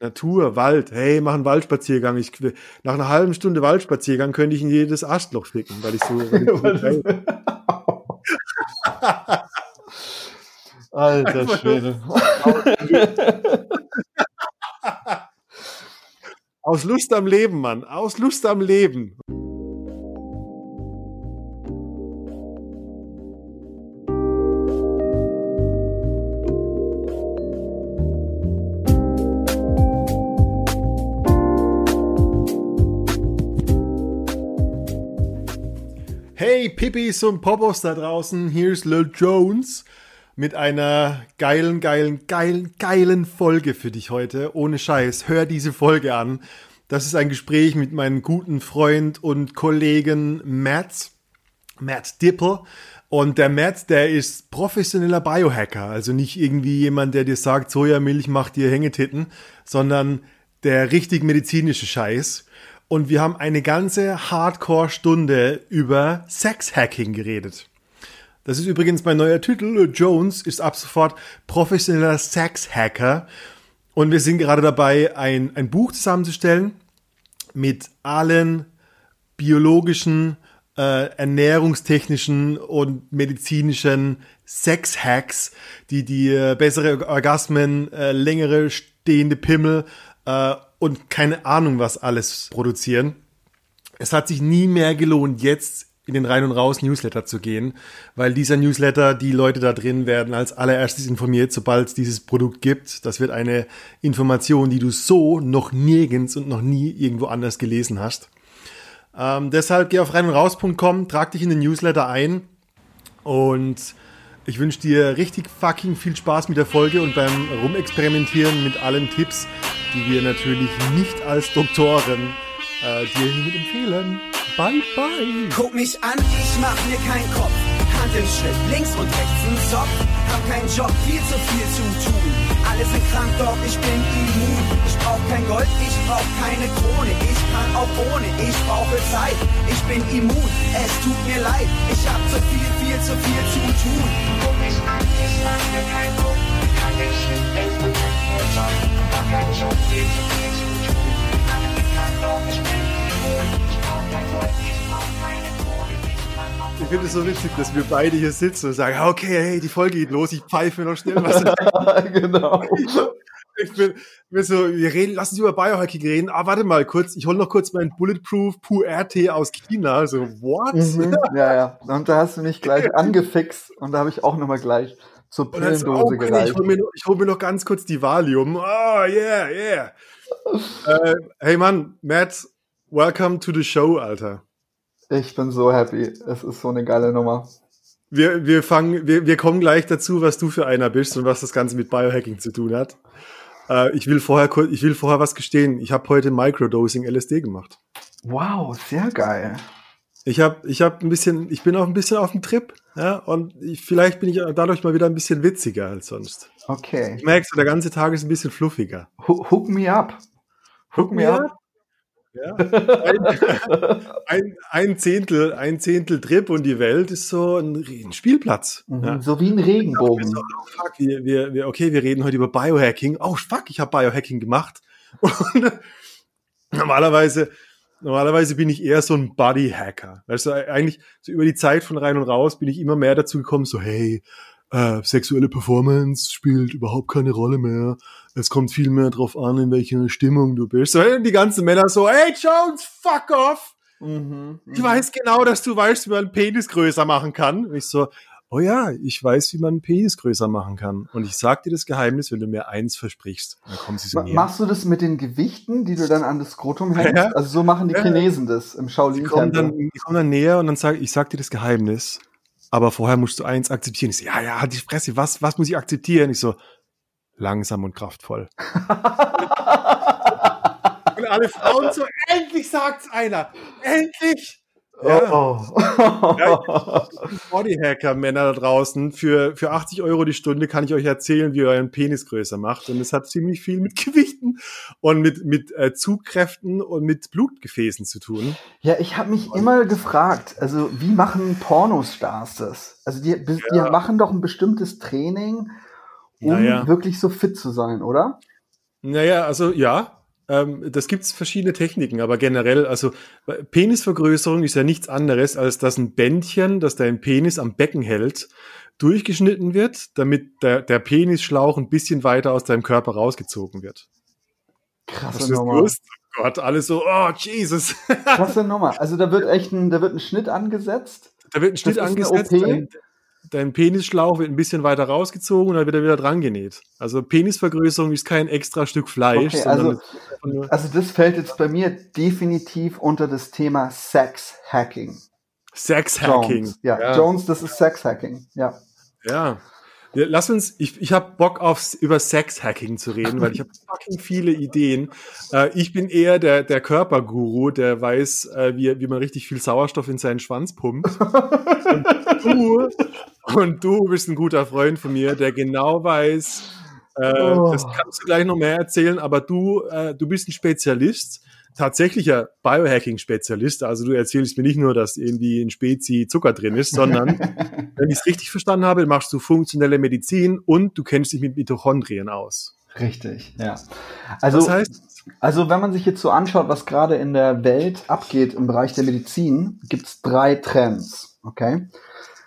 Natur, Wald. Hey, mach einen Waldspaziergang. Ich, nach einer halben Stunde Waldspaziergang könnte ich in jedes Arschloch ficken, weil ich so. Weil ich so Alter Schwede. Aus Lust am Leben, Mann. Aus Lust am Leben. Pippis und Popos da draußen, hier ist Lil Jones mit einer geilen, geilen, geilen, geilen Folge für dich heute. Ohne Scheiß, hör diese Folge an. Das ist ein Gespräch mit meinem guten Freund und Kollegen Matt, Matt Dipper. Und der Matt, der ist professioneller Biohacker, also nicht irgendwie jemand, der dir sagt, Sojamilch macht dir Hängetitten, sondern der richtig medizinische Scheiß und wir haben eine ganze Hardcore-Stunde über Sex-Hacking geredet. Das ist übrigens mein neuer Titel. Jones ist ab sofort professioneller Sex-Hacker. Und wir sind gerade dabei, ein, ein Buch zusammenzustellen mit allen biologischen, äh, ernährungstechnischen und medizinischen Sex-Hacks, die dir bessere Orgasmen, äh, längere stehende Pimmel äh, und keine Ahnung was alles produzieren. Es hat sich nie mehr gelohnt, jetzt in den Rein- und Raus-Newsletter zu gehen, weil dieser Newsletter, die Leute da drin werden als allererstes informiert, sobald es dieses Produkt gibt. Das wird eine Information, die du so noch nirgends und noch nie irgendwo anders gelesen hast. Ähm, deshalb geh auf rein und raus.com, trag dich in den Newsletter ein und ich wünsche dir richtig fucking viel Spaß mit der Folge und beim Rumexperimentieren mit allen Tipps, die wir natürlich nicht als Doktoren äh, dir empfehlen. Bye, bye. Guck mich an, ich mach mir keinen Kopf. Hand im Schritt, links und rechts ein Zopf. Hab keinen Job, viel zu viel zu tun. Alle sind krank, doch ich bin immun. Ich brauch kein Gold, ich brauch keine Krone. Ich kann auch ohne, ich brauche Zeit. Ich bin immun, es tut mir leid. Ich hab zu viel, viel zu viel zu tun. Guck mich an, ich mach mir keinen Kopf. Hand im Schritt, links und rechts ein Zopf. Hab keinen Job, viel zu viel zu tun. Alle sind krank, doch ich bin immun. Ich brauch kein Gold, ich Ich finde es so witzig, dass wir beide hier sitzen und sagen, okay, hey, die Folge geht los, ich pfeife noch schnell was. genau. ich bin, bin so, wir reden, lass uns über Biohacking reden. Ah, warte mal kurz, ich hole noch kurz meinen Bulletproof Puer-Tee aus China. So, what? Mhm. Ja, ja. Und da hast du mich gleich angefixt und da habe ich auch nochmal gleich zur Pillendose Mann, ich gereicht. hole mir, hol mir noch ganz kurz die Valium. Oh, yeah, yeah. äh, hey Mann, Matt, welcome to the show, Alter. Ich bin so happy. Es ist so eine geile Nummer. Wir, wir fangen, wir, wir kommen gleich dazu, was du für einer bist und was das Ganze mit Biohacking zu tun hat. Äh, ich will vorher, ich will vorher was gestehen. Ich habe heute Microdosing LSD gemacht. Wow, sehr geil. Ich habe, ich habe ein bisschen, ich bin auch ein bisschen auf dem Trip, ja, und ich, vielleicht bin ich dadurch mal wieder ein bisschen witziger als sonst. Okay. Ich merke, so, der ganze Tag ist ein bisschen fluffiger. Ho- Hook me up. Hook me up. Ja. Ein, ein, ein Zehntel, ein Zehntel Trip und die Welt ist so ein, ein Spielplatz. Mhm, Ja. So wie ein Regenbogen. So, oh, fuck, wir, wir, wir, okay, wir reden heute über Biohacking. Oh, fuck, ich habe Biohacking gemacht. Und normalerweise, normalerweise bin ich eher so ein Bodyhacker. Weißt du, eigentlich so über die Zeit von rein und raus bin ich immer mehr dazu gekommen, so, hey, äh, sexuelle Performance spielt überhaupt keine Rolle mehr. Es kommt viel mehr drauf an, in welcher Stimmung du bist. So, die ganzen Männer so, hey Jones, fuck off! Mhm, Ich weiß genau, dass du weißt, wie man einen Penis größer machen kann. Und ich so, oh ja, ich weiß, wie man einen Penis größer machen kann. Und ich sag dir das Geheimnis, wenn du mir eins versprichst. Dann kommen sie so näher. Machst du das mit den Gewichten, die du dann an das Skrotum hängst? Ja. Also so machen die. Chinesen das im Die kommen, dann, Shaolin-Tempel. die kommen dann näher und dann sag ich, sag dir das Geheimnis. Aber vorher musst du eins akzeptieren. Ich so, ja, ja, halt die Fresse, was, was muss ich akzeptieren? Ich so, langsam und kraftvoll. und alle Frauen so, endlich sagt's einer! Endlich! Ja. Oh. Bodyhacker-Männer da draußen. Für, für 80 Euro die Stunde kann ich euch erzählen, wie ihr euren Penis größer macht. Und es hat ziemlich viel mit Gewichten und mit, mit äh, Zugkräften und mit Blutgefäßen zu tun. Ja, ich habe mich immer gefragt, also wie machen Pornostars das? Also die, die Ja. machen doch ein bestimmtes Training, um Naja. wirklich so fit zu sein, oder? Naja, also ja, ähm, das gibt's verschiedene Techniken, aber generell, also Penisvergrößerung ist ja nichts anderes, als dass ein Bändchen, das dein Penis am Becken hält, durchgeschnitten wird, damit der, der Penisschlauch ein bisschen weiter aus deinem Körper rausgezogen wird. Krasse Nummer. Oh Gott, alles so, oh Jesus. Krasse Nummer. Also da wird echt ein, da wird ein Schnitt angesetzt. Da wird ein Schnitt angesetzt. Dein, dein, Penisschlauch wird ein bisschen weiter rausgezogen und dann wird er wieder dran genäht. Also Penisvergrößerung ist kein extra Stück Fleisch. Okay, also, also das fällt jetzt bei mir definitiv unter das Thema Sex Hacking. Sex Hacking. Ja, ja, Jones, das ist Sex Hacking. Ja. Ja. Lass uns, ich, ich habe Bock auf über Sex-Hacking zu reden, weil ich habe fucking viele Ideen. Äh, ich bin eher der, der Körperguru, der weiß, äh, wie, wie man richtig viel Sauerstoff in seinen Schwanz pumpt. und, du, und du bist ein guter Freund von mir, der genau weiß, äh, oh. das kannst du gleich noch mehr erzählen, aber du, äh, du bist ein Spezialist tatsächlicher Biohacking-Spezialist. Also du erzählst mir nicht nur, dass irgendwie in Spezi Zucker drin ist, sondern wenn ich es richtig verstanden habe, machst du funktionelle Medizin und du kennst dich mit Mitochondrien aus. Richtig, ja. Also, was heißt also wenn man sich jetzt so anschaut, was gerade in der Welt abgeht im Bereich der Medizin, gibt es drei Trends. Okay.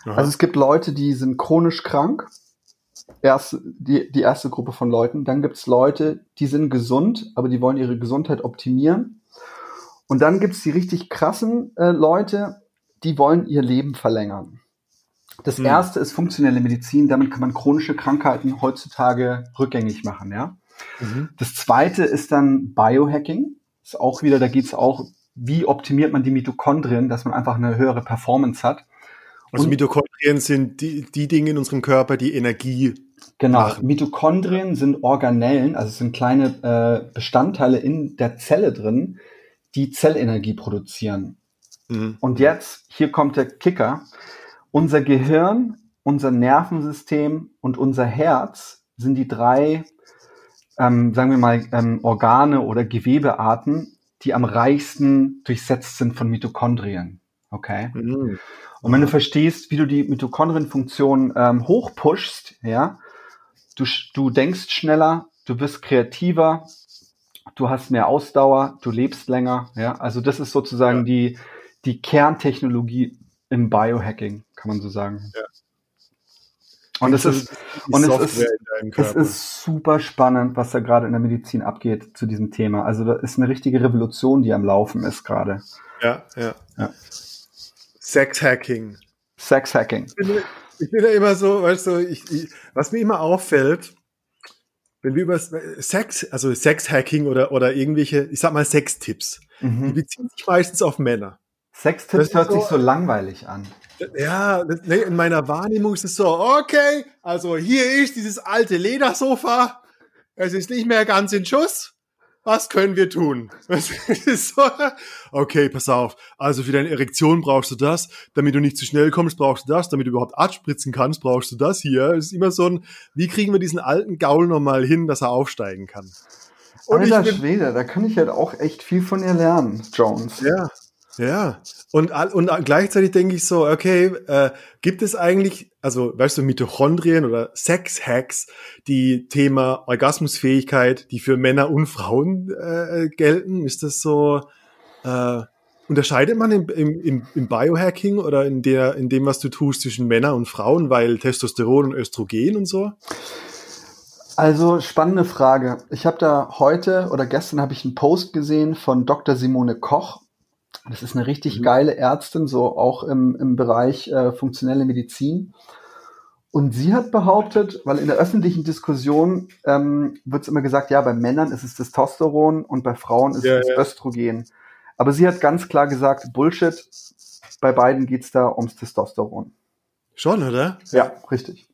Aha. Also es gibt Leute, die sind chronisch krank. Erste, die, die erste Gruppe von Leuten. Dann gibt es Leute, die sind gesund, aber die wollen ihre Gesundheit optimieren. Und dann gibt es die richtig krassen äh, Leute, die wollen ihr Leben verlängern. Das hm. erste ist funktionelle Medizin, damit kann man chronische Krankheiten heutzutage rückgängig machen, ja. Mhm. Das zweite ist dann Biohacking. Ist auch wieder, da geht es auch, wie optimiert man die Mitochondrien, dass man einfach eine höhere Performance hat. Also Und Mitochondrien sind die, die Dinge in unserem Körper, die Energie Genau, machen. Mitochondrien sind Organellen, also sind kleine äh, Bestandteile in der Zelle drin, die Zellenergie produzieren. Mhm. Und jetzt, hier kommt der Kicker, unser Gehirn, unser Nervensystem und unser Herz sind die drei, ähm, sagen wir mal, ähm, Organe oder Gewebearten, die am reichsten durchsetzt sind von Mitochondrien. Okay? Mhm. Und wenn du verstehst, wie du die Mitochondrienfunktion ähm, hochpushst, ja, du, du denkst schneller, du wirst kreativer, du hast mehr Ausdauer, du lebst länger. Ja, also das ist sozusagen ja. die, die Kerntechnologie im Biohacking, kann man so sagen. Ja. Und es ist, und es ist, es ist super spannend, was da gerade in der Medizin abgeht zu diesem Thema. Also da ist eine richtige Revolution, die am Laufen ist gerade. Ja, ja. ja. Sex-Hacking. Sex-Hacking. Ich, ich bin ja immer so, weißt du, ich, ich, was mir immer auffällt, wenn wir über Sex, also Sex-Hacking oder, oder irgendwelche, ich sag mal Sextipps, mhm. die beziehen sich meistens auf Männer. Sextipps hört so, sich so langweilig an. Ja, nee, in meiner Wahrnehmung ist es so, okay, also hier ist dieses alte Ledersofa, es ist nicht mehr ganz in Schuss was können wir tun? okay, pass auf. Also für deine Erektion brauchst du das. Damit du nicht zu schnell kommst, brauchst du das. Damit du überhaupt abspritzen kannst, brauchst du das hier. Es ist immer so ein, wie kriegen wir diesen alten Gaul nochmal hin, dass er aufsteigen kann? Und Alter Schwede, da kann ich halt auch echt viel von ihr lernen, Jones. Ja, ja, und, und gleichzeitig denke ich so, okay, äh, gibt es eigentlich, also weißt du, Mitochondrien oder Sex-Hacks, die Thema Orgasmusfähigkeit, die für Männer und Frauen äh, gelten? Ist das so, äh, unterscheidet man im, im, im Biohacking oder in, der, in dem, was du tust, zwischen Männern und Frauen, weil Testosteron und Östrogen und so? Also spannende Frage. Ich habe da heute oder gestern habe ich einen Post gesehen von Dr. Simone Koch das ist eine richtig mhm. geile Ärztin, so auch im, im Bereich äh, funktionelle Medizin. Und sie hat behauptet, weil in der öffentlichen Diskussion ähm, wird es immer gesagt, ja, bei Männern ist es Testosteron und bei Frauen ist ja, es ja. Östrogen. Aber sie hat ganz klar gesagt, Bullshit, bei beiden geht es da ums Testosteron. Schon, oder? Ja, richtig.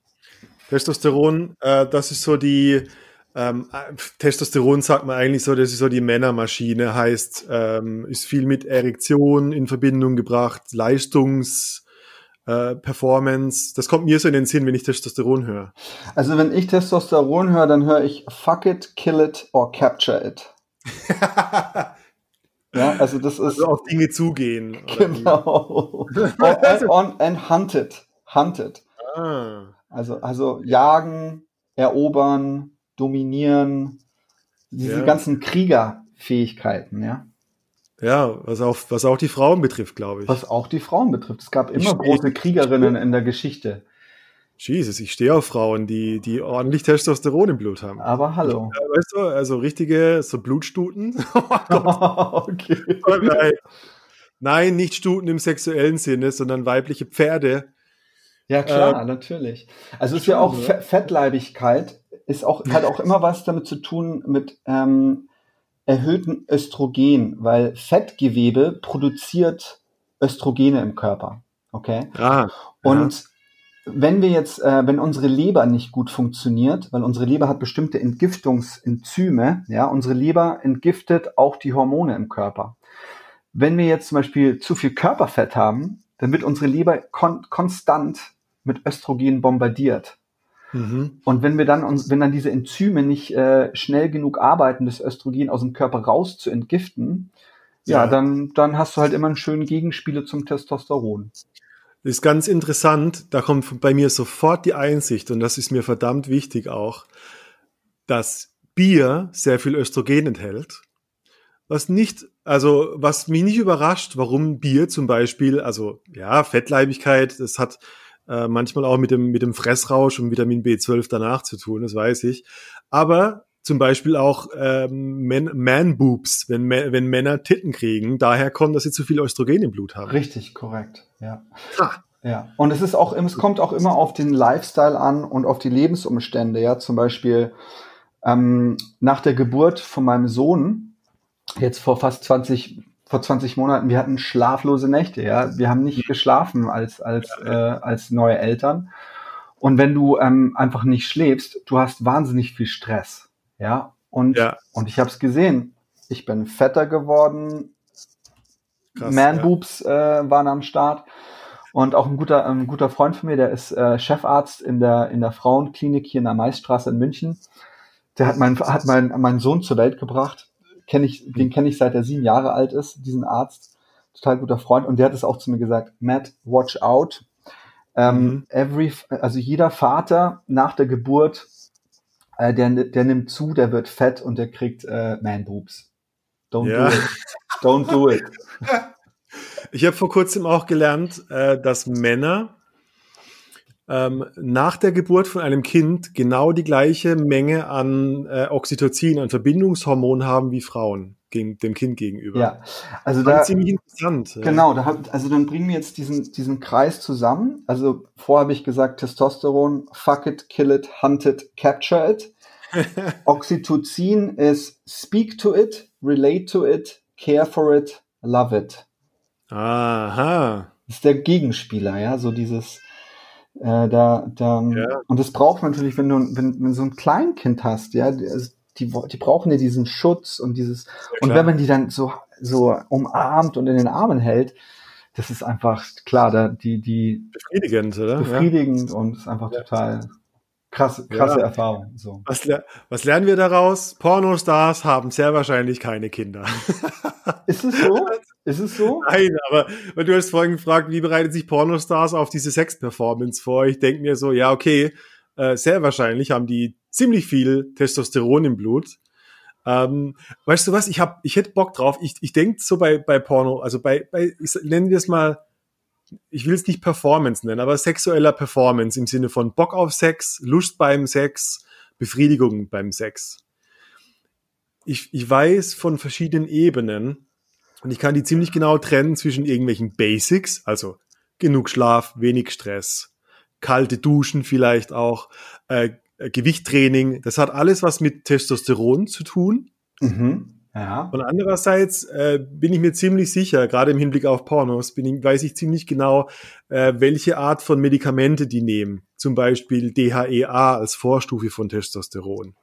Testosteron, äh, das ist so die, ähm, Testosteron sagt man eigentlich so, das ist so die Männermaschine, heißt, ähm, ist viel mit Erektion in Verbindung gebracht, Leistungs, äh, Performance. Das kommt mir so in den Sinn, wenn ich Testosteron höre. Also wenn ich Testosteron höre, dann höre ich fuck it, kill it or capture it. ja, also das ist also auf Dinge zugehen. Genau. and, on, and hunt it, hunt it. Ah. Also also jagen, erobern, dominieren, Diese ja. ganzen Kriegerfähigkeiten, ja. Ja, was auch, was auch die Frauen betrifft, glaube ich. Was auch die Frauen betrifft. Es gab immer große Kriegerinnen in der Geschichte. Jesus, ich stehe auf Frauen, die, die ordentlich Testosteron im Blut haben. Aber hallo. Ja, weißt du, also richtige, so Blutstuten. Oh okay. Oh nein. nein, nicht Stuten im sexuellen Sinne, sondern weibliche Pferde. Ja, klar, ähm, natürlich. Also ist ja auch? Fettleibigkeit, ist auch, hat auch immer was damit zu tun mit ähm, erhöhten Östrogen, weil Fettgewebe produziert Östrogene im Körper. Okay? Ah, Und wenn wir jetzt, äh, wenn unsere Leber nicht gut funktioniert, weil unsere Leber hat bestimmte Entgiftungsenzyme, ja, unsere Leber entgiftet auch die Hormone im Körper. Wenn wir jetzt zum Beispiel zu viel Körperfett haben, dann wird unsere Leber kon konstant mit Östrogen bombardiert. Mhm. Und wenn wir dann uns, wenn dann diese Enzyme nicht äh, schnell genug arbeiten, das Östrogen aus dem Körper raus zu entgiften, ja, ja dann, dann hast du halt immer einen schönen Gegenspieler zum Testosteron. Das ist ganz interessant, da kommt bei mir sofort die Einsicht, und das ist mir verdammt wichtig auch, dass Bier sehr viel Östrogen enthält. Was nicht, also was mich nicht überrascht, warum Bier zum Beispiel, also ja, Fettleibigkeit, das hat äh, manchmal auch mit dem, mit dem Fressrausch und Vitamin B12 danach zu tun, das weiß ich. Aber zum Beispiel auch ähm, Man-Boobs, wenn, wenn Männer Titten kriegen. Daher kommt, dass sie zu viel Östrogen im Blut haben. Richtig, korrekt, ja. Ha. Ja, und es ist auch, es kommt auch immer auf den Lifestyle an und auf die Lebensumstände, ja, zum Beispiel ähm, nach der Geburt von meinem Sohn, jetzt vor fast 20, vor 20 Monaten, wir hatten schlaflose Nächte, ja, wir haben nicht geschlafen als, als, äh, als neue Eltern. Und wenn du ähm, einfach nicht schläfst, du hast wahnsinnig viel Stress. Ja, und, ja. und ich habe es gesehen. Ich bin fetter geworden. Man-Boobs ja. äh, waren am Start. Und auch ein guter, ein guter Freund von mir, der ist äh, Chefarzt in der, in der Frauenklinik hier in der Maisstraße in München. Der hat, mein, hat mein, meinen Sohn zur Welt gebracht. Kenn ich, den kenne ich seit er sieben Jahre alt ist, diesen Arzt. Total guter Freund. Und der hat es auch zu mir gesagt, Matt, watch out. Ähm, mhm. every, also jeder Vater nach der Geburt äh, der, der nimmt zu, der wird fett und der kriegt äh, Man-Boobs. Don't ja. do it. Don't do it. Ich habe vor kurzem auch gelernt, äh, dass Männer ähm, nach der Geburt von einem Kind genau die gleiche Menge an äh, Oxytocin, an Verbindungshormon haben wie Frauen gegen, dem Kind gegenüber. Ja, also da ziemlich interessant. Genau, da hab, also dann bringen wir jetzt diesen diesen Kreis zusammen. Also vorher habe ich gesagt Testosteron, fuck it, kill it, hunt it, capture it. Oxytocin ist speak to it, relate to it, care for it, love it. Aha. Das ist der Gegenspieler, ja, so dieses äh, da, da ja. und das braucht man natürlich, wenn du wenn, wenn so ein Kleinkind hast, ja, also die, die brauchen ja diesen Schutz und dieses, und wenn man die dann so, so umarmt und in den Armen hält, das ist einfach klar, da, die, die befriedigend, oder? Befriedigend ja. und ist einfach ja. total krasse, krasse ja. Erfahrung. So. Was, was lernen wir daraus? Pornostars haben sehr wahrscheinlich keine Kinder. Ist es so? Ist es so? Nein, aber weil du hast vorhin gefragt, wie bereiten sich Pornostars auf diese Sex-Performance vor? Ich denke mir so, ja, okay, äh, sehr wahrscheinlich haben die ziemlich viel Testosteron im Blut. Ähm, weißt du was? Ich hab, ich hätte Bock drauf. Ich, ich denke so bei, bei Porno, also bei, bei ich, nennen wir es mal, ich will es nicht Performance nennen, aber sexueller Performance im Sinne von Bock auf Sex, Lust beim Sex, Befriedigung beim Sex. Ich, ich weiß von verschiedenen Ebenen und ich kann die ziemlich genau trennen zwischen irgendwelchen Basics, also genug Schlaf, wenig Stress, kalte Duschen vielleicht auch, äh, Gewichttraining, das hat alles was mit Testosteron zu tun. Mhm. Ja. Und andererseits äh, bin ich mir ziemlich sicher, gerade im Hinblick auf Pornos, bin ich, weiß ich ziemlich genau, äh, welche Art von Medikamente die nehmen. Zum Beispiel DHEA als Vorstufe von Testosteron.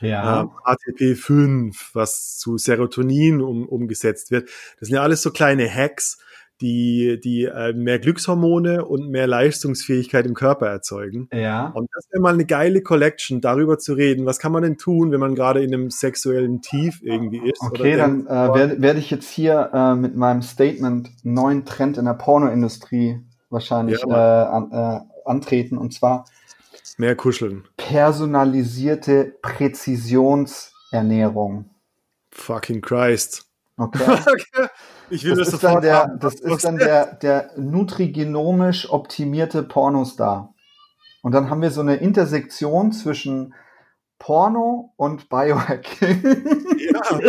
Ja. Ähm, ATP5, was zu Serotonin um, umgesetzt wird. Das sind ja alles so kleine Hacks, die, die äh, mehr Glückshormone und mehr Leistungsfähigkeit im Körper erzeugen. Ja. Und das wäre mal eine geile Collection, darüber zu reden. Was kann man denn tun, wenn man gerade in einem sexuellen Tief irgendwie ist? Okay, dann äh, werde werd ich jetzt hier äh, mit meinem Statement neuen Trend in der Pornoindustrie wahrscheinlich ja, äh, an, äh, antreten. Und zwar mehr kuscheln. Personalisierte Präzisions Ernährung. Fucking Christ. Okay. ich will das, das, ist dann der, haben. das ist dann der, der nutrigenomisch optimierte Pornostar. Und dann haben wir so eine Intersektion zwischen Porno und Biohacking. Ja.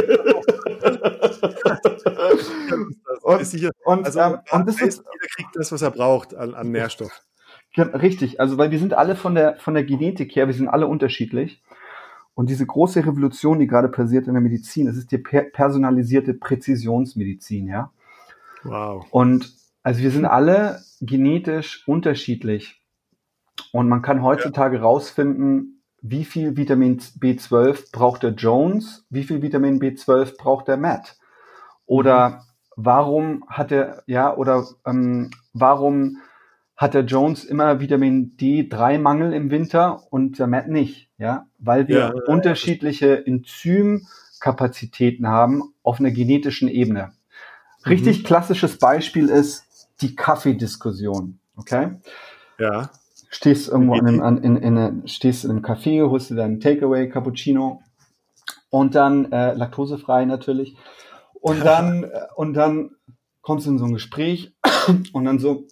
Und- Ist sicher- Und, also, ähm, und das ist jeder kriegt das, was er braucht an, an Nährstoff. Richtig, also weil wir sind alle von der, von der Genetik her, wir sind alle unterschiedlich. Und diese große Revolution, die gerade passiert in der Medizin, das ist die per personalisierte Präzisionsmedizin, ja. Wow. Und also wir sind alle genetisch unterschiedlich. Und man kann heutzutage rausfinden, wie viel Vitamin B12 braucht der Jones, wie viel Vitamin B12 braucht der Matt. Oder warum hat er, ja, oder ähm, warum hat der Jones immer Vitamin D3-Mangel im Winter und der Matt nicht, ja, weil wir Ja, unterschiedliche Enzymkapazitäten haben auf einer genetischen Ebene. Richtig klassisches Beispiel ist die Kaffeediskussion, okay? Ja. Stehst irgendwo in einem, an, in, in, in, stehst in einem Café, holst dir deinen Takeaway, Cappuccino und dann äh, laktosefrei natürlich. Und dann, äh, und dann kommst du in so ein Gespräch und dann so,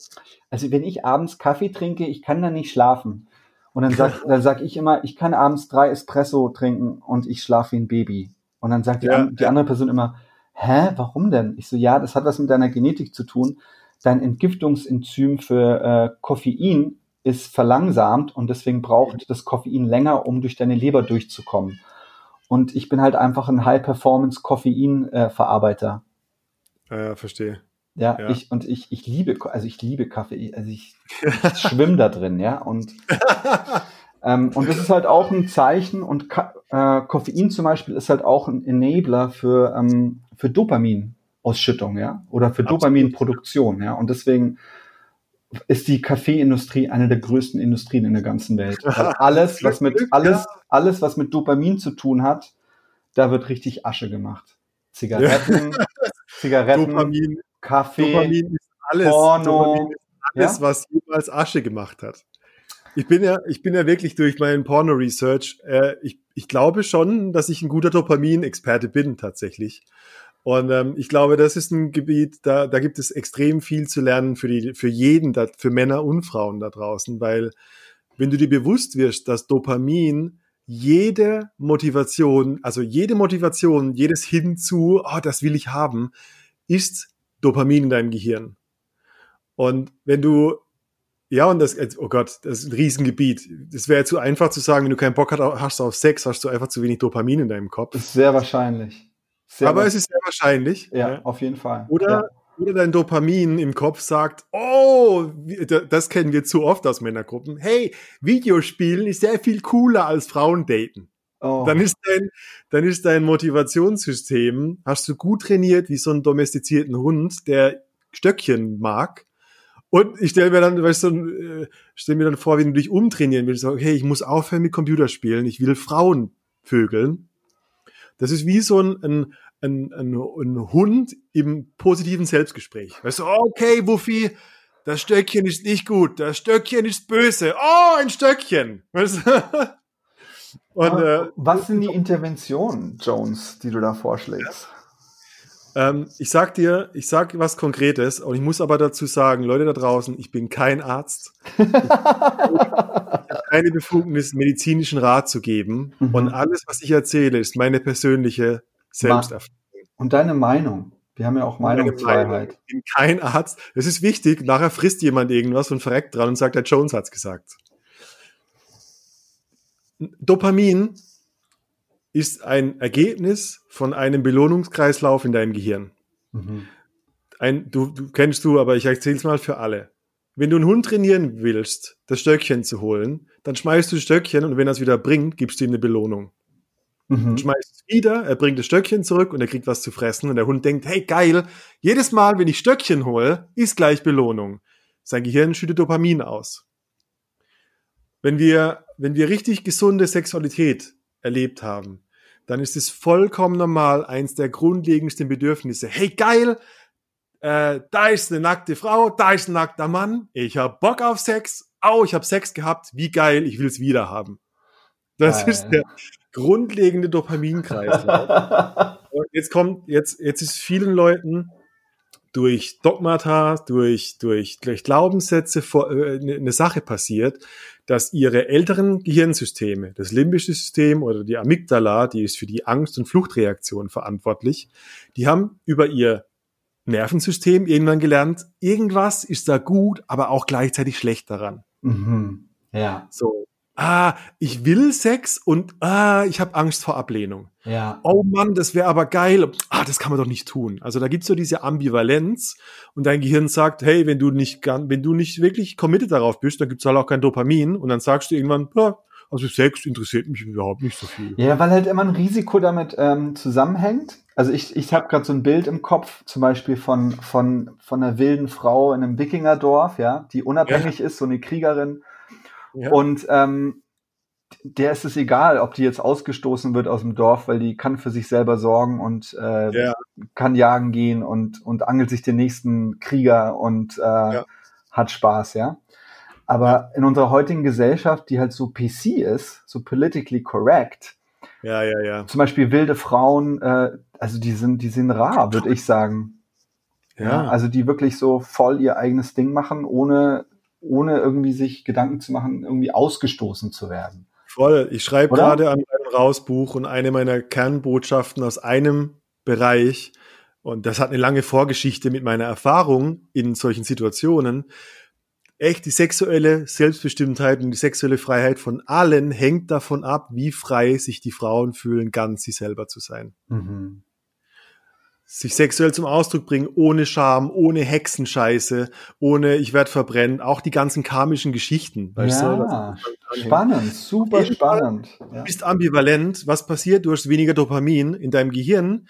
also wenn ich abends Kaffee trinke, ich kann dann nicht schlafen. Und dann sag, dann sag ich immer, ich kann abends drei Espresso trinken und ich schlafe wie ein Baby. Und dann sagt die, Ja, die andere Person immer, hä, warum denn? Ich so, ja, das hat was mit deiner Genetik zu tun. Dein Entgiftungsenzym für äh, Koffein ist verlangsamt und deswegen braucht das Koffein länger, um durch deine Leber durchzukommen. Und ich bin halt einfach ein High-Performance-Koffein-Verarbeiter. Äh, verstehe. Ja, Ja. ich und ich, ich liebe, also ich liebe Kaffee, also ich, ich schwimme da drin, ja. Und, ähm, und das ist halt auch ein Zeichen und Ka äh, Koffein zum Beispiel ist halt auch ein Enabler für, ähm, für Dopaminausschüttung, ja, oder für Absolut. Dopaminproduktion, ja. Und deswegen ist die Kaffeeindustrie eine der größten Industrien in der ganzen Welt. Weil alles, was mit alles, alles, was mit Dopamin zu tun hat, da wird richtig Asche gemacht. Zigaretten, Zigaretten, Dopamin, Kaffee, Dopamin ist alles. Porno. Dopamin ist alles, Ja? was jemals Asche gemacht hat. Ich bin ja, ich bin ja wirklich durch meinen Porno-Research, äh, ich, ich glaube schon, dass ich ein guter Dopamin-Experte bin, tatsächlich. Und ähm, ich glaube, das ist ein Gebiet, da, da gibt es extrem viel zu lernen für, die, für jeden, da, für Männer und Frauen da draußen, weil wenn du dir bewusst wirst, dass Dopamin jede Motivation, also jede Motivation, jedes Hinzu, oh, das will ich haben, ist Dopamin in deinem Gehirn. Und wenn du, ja, und das, oh Gott, das ist ein Riesengebiet. Das wäre zu einfach zu sagen, wenn du keinen Bock hast auf Sex, hast du einfach zu wenig Dopamin in deinem Kopf. ist sehr wahrscheinlich. Sehr Aber es ist sehr wahrscheinlich. ja, auf jeden Fall. Oder, ja. oder dein Dopamin im Kopf sagt, oh, das kennen wir zu oft aus Männergruppen. Hey, Videospielen ist sehr viel cooler als Frauen daten. Oh. Dann ist dein, dann ist dein Motivationssystem, hast du gut trainiert wie so einen domestizierten Hund, der Stöckchen mag. Und ich stelle mir dann, weißt du, äh, stell mir dann vor, wie du dich umtrainieren willst. Sag, hey, ich muss aufhören mit Computerspielen, ich will Frauen vögeln. Das ist wie so ein, ein, ein, ein, ein Hund im positiven Selbstgespräch. Weißt du, okay, Wuffi, das Stöckchen ist nicht gut, das Stöckchen ist böse. Oh, ein Stöckchen. Weißt du? Und, äh, was sind die Interventionen, Jones, die du da vorschlägst? Ähm, ich sag dir, ich sag was Konkretes und ich muss aber dazu sagen, Leute da draußen, ich bin kein Arzt, keine Befugnis, medizinischen Rat zu geben Mhm. und alles, was ich erzähle, ist meine persönliche Selbsterfahrung. Und deine Meinung? Wir haben ja auch Meinungsfreiheit. Meinung. Ich bin kein Arzt. Es ist wichtig, nachher frisst jemand irgendwas und verreckt dran und sagt, der Jones hat's gesagt. Dopamin ist ein Ergebnis von einem Belohnungskreislauf in deinem Gehirn. Mhm. ein, du, du kennst du, aber ich erzähle es mal für alle. Wenn du einen Hund trainieren willst, das Stöckchen zu holen, dann schmeißt du das Stöckchen und wenn er es wieder bringt, gibst du ihm eine Belohnung. Mhm. Schmeißt es wieder, er bringt das Stöckchen zurück und er kriegt was zu fressen und der Hund denkt, hey geil, jedes Mal, wenn ich Stöckchen hole, ist gleich Belohnung. Sein Gehirn schüttet Dopamin aus. Wenn wir, wenn wir richtig gesunde Sexualität erlebt haben, dann ist es vollkommen normal, eins der grundlegendsten Bedürfnisse. Hey geil, äh, da ist eine nackte Frau, da ist ein nackter Mann, ich hab Bock auf Sex, au, ich hab Sex gehabt, wie geil, ich will's wieder haben. Das Geil. ist der grundlegende Dopaminkreislauf. jetzt kommt, jetzt, jetzt ist vielen Leuten durch Dogmata, durch, durch, durch Glaubenssätze vor, äh, eine Sache passiert, dass ihre älteren Gehirnsysteme, das limbische System oder die Amygdala, die ist für die Angst- und Fluchtreaktion verantwortlich, die haben über ihr Nervensystem irgendwann gelernt, irgendwas ist da gut, aber auch gleichzeitig schlecht daran. Mhm. Ja. So, ah, ich will Sex und ah, ich habe Angst vor Ablehnung. Ja. Oh Mann, das wäre aber geil. Ah, das kann man doch nicht tun. Also da gibt's so diese Ambivalenz und dein Gehirn sagt, hey, wenn du nicht wenn du nicht wirklich committed darauf bist, dann gibt's halt auch kein Dopamin und dann sagst du irgendwann, ja, also Sex interessiert mich überhaupt nicht so viel. Ja, weil halt immer ein Risiko damit ähm, zusammenhängt. Also ich, ich habe gerade so ein Bild im Kopf, zum Beispiel von, von, von einer wilden Frau in einem Wikingerdorf, ja, die unabhängig ja. ist, so eine Kriegerin ja. Und ähm, der ist es egal, ob die jetzt ausgestoßen wird aus dem Dorf, weil die kann für sich selber sorgen und äh, ja. kann jagen gehen und, und angelt sich den nächsten Krieger und äh, ja. hat Spaß, ja. Aber in unserer heutigen Gesellschaft, die halt so PC ist, so politically correct, ja, ja, ja. Zum Beispiel wilde Frauen, äh, also die sind, die sind rar, würde ich sagen. Ja. ja. Also die wirklich so voll ihr eigenes Ding machen, ohne ohne irgendwie sich Gedanken zu machen, irgendwie ausgestoßen zu werden. Voll. Ich schreibe gerade an meinem Rausbuch und eine meiner Kernbotschaften aus einem Bereich, und das hat eine lange Vorgeschichte mit meiner Erfahrung in solchen Situationen. Echt, die sexuelle Selbstbestimmtheit und die sexuelle Freiheit von allen hängt davon ab, wie frei sich die Frauen fühlen, ganz sie selber zu sein. Mhm sich sexuell zum Ausdruck bringen, ohne Scham, ohne Hexenscheiße, ohne ich werde verbrennen, auch die ganzen karmischen Geschichten. Weißt ja, du, spannend, super spannend. Du bist ambivalent, was passiert? Du hast weniger Dopamin in deinem Gehirn,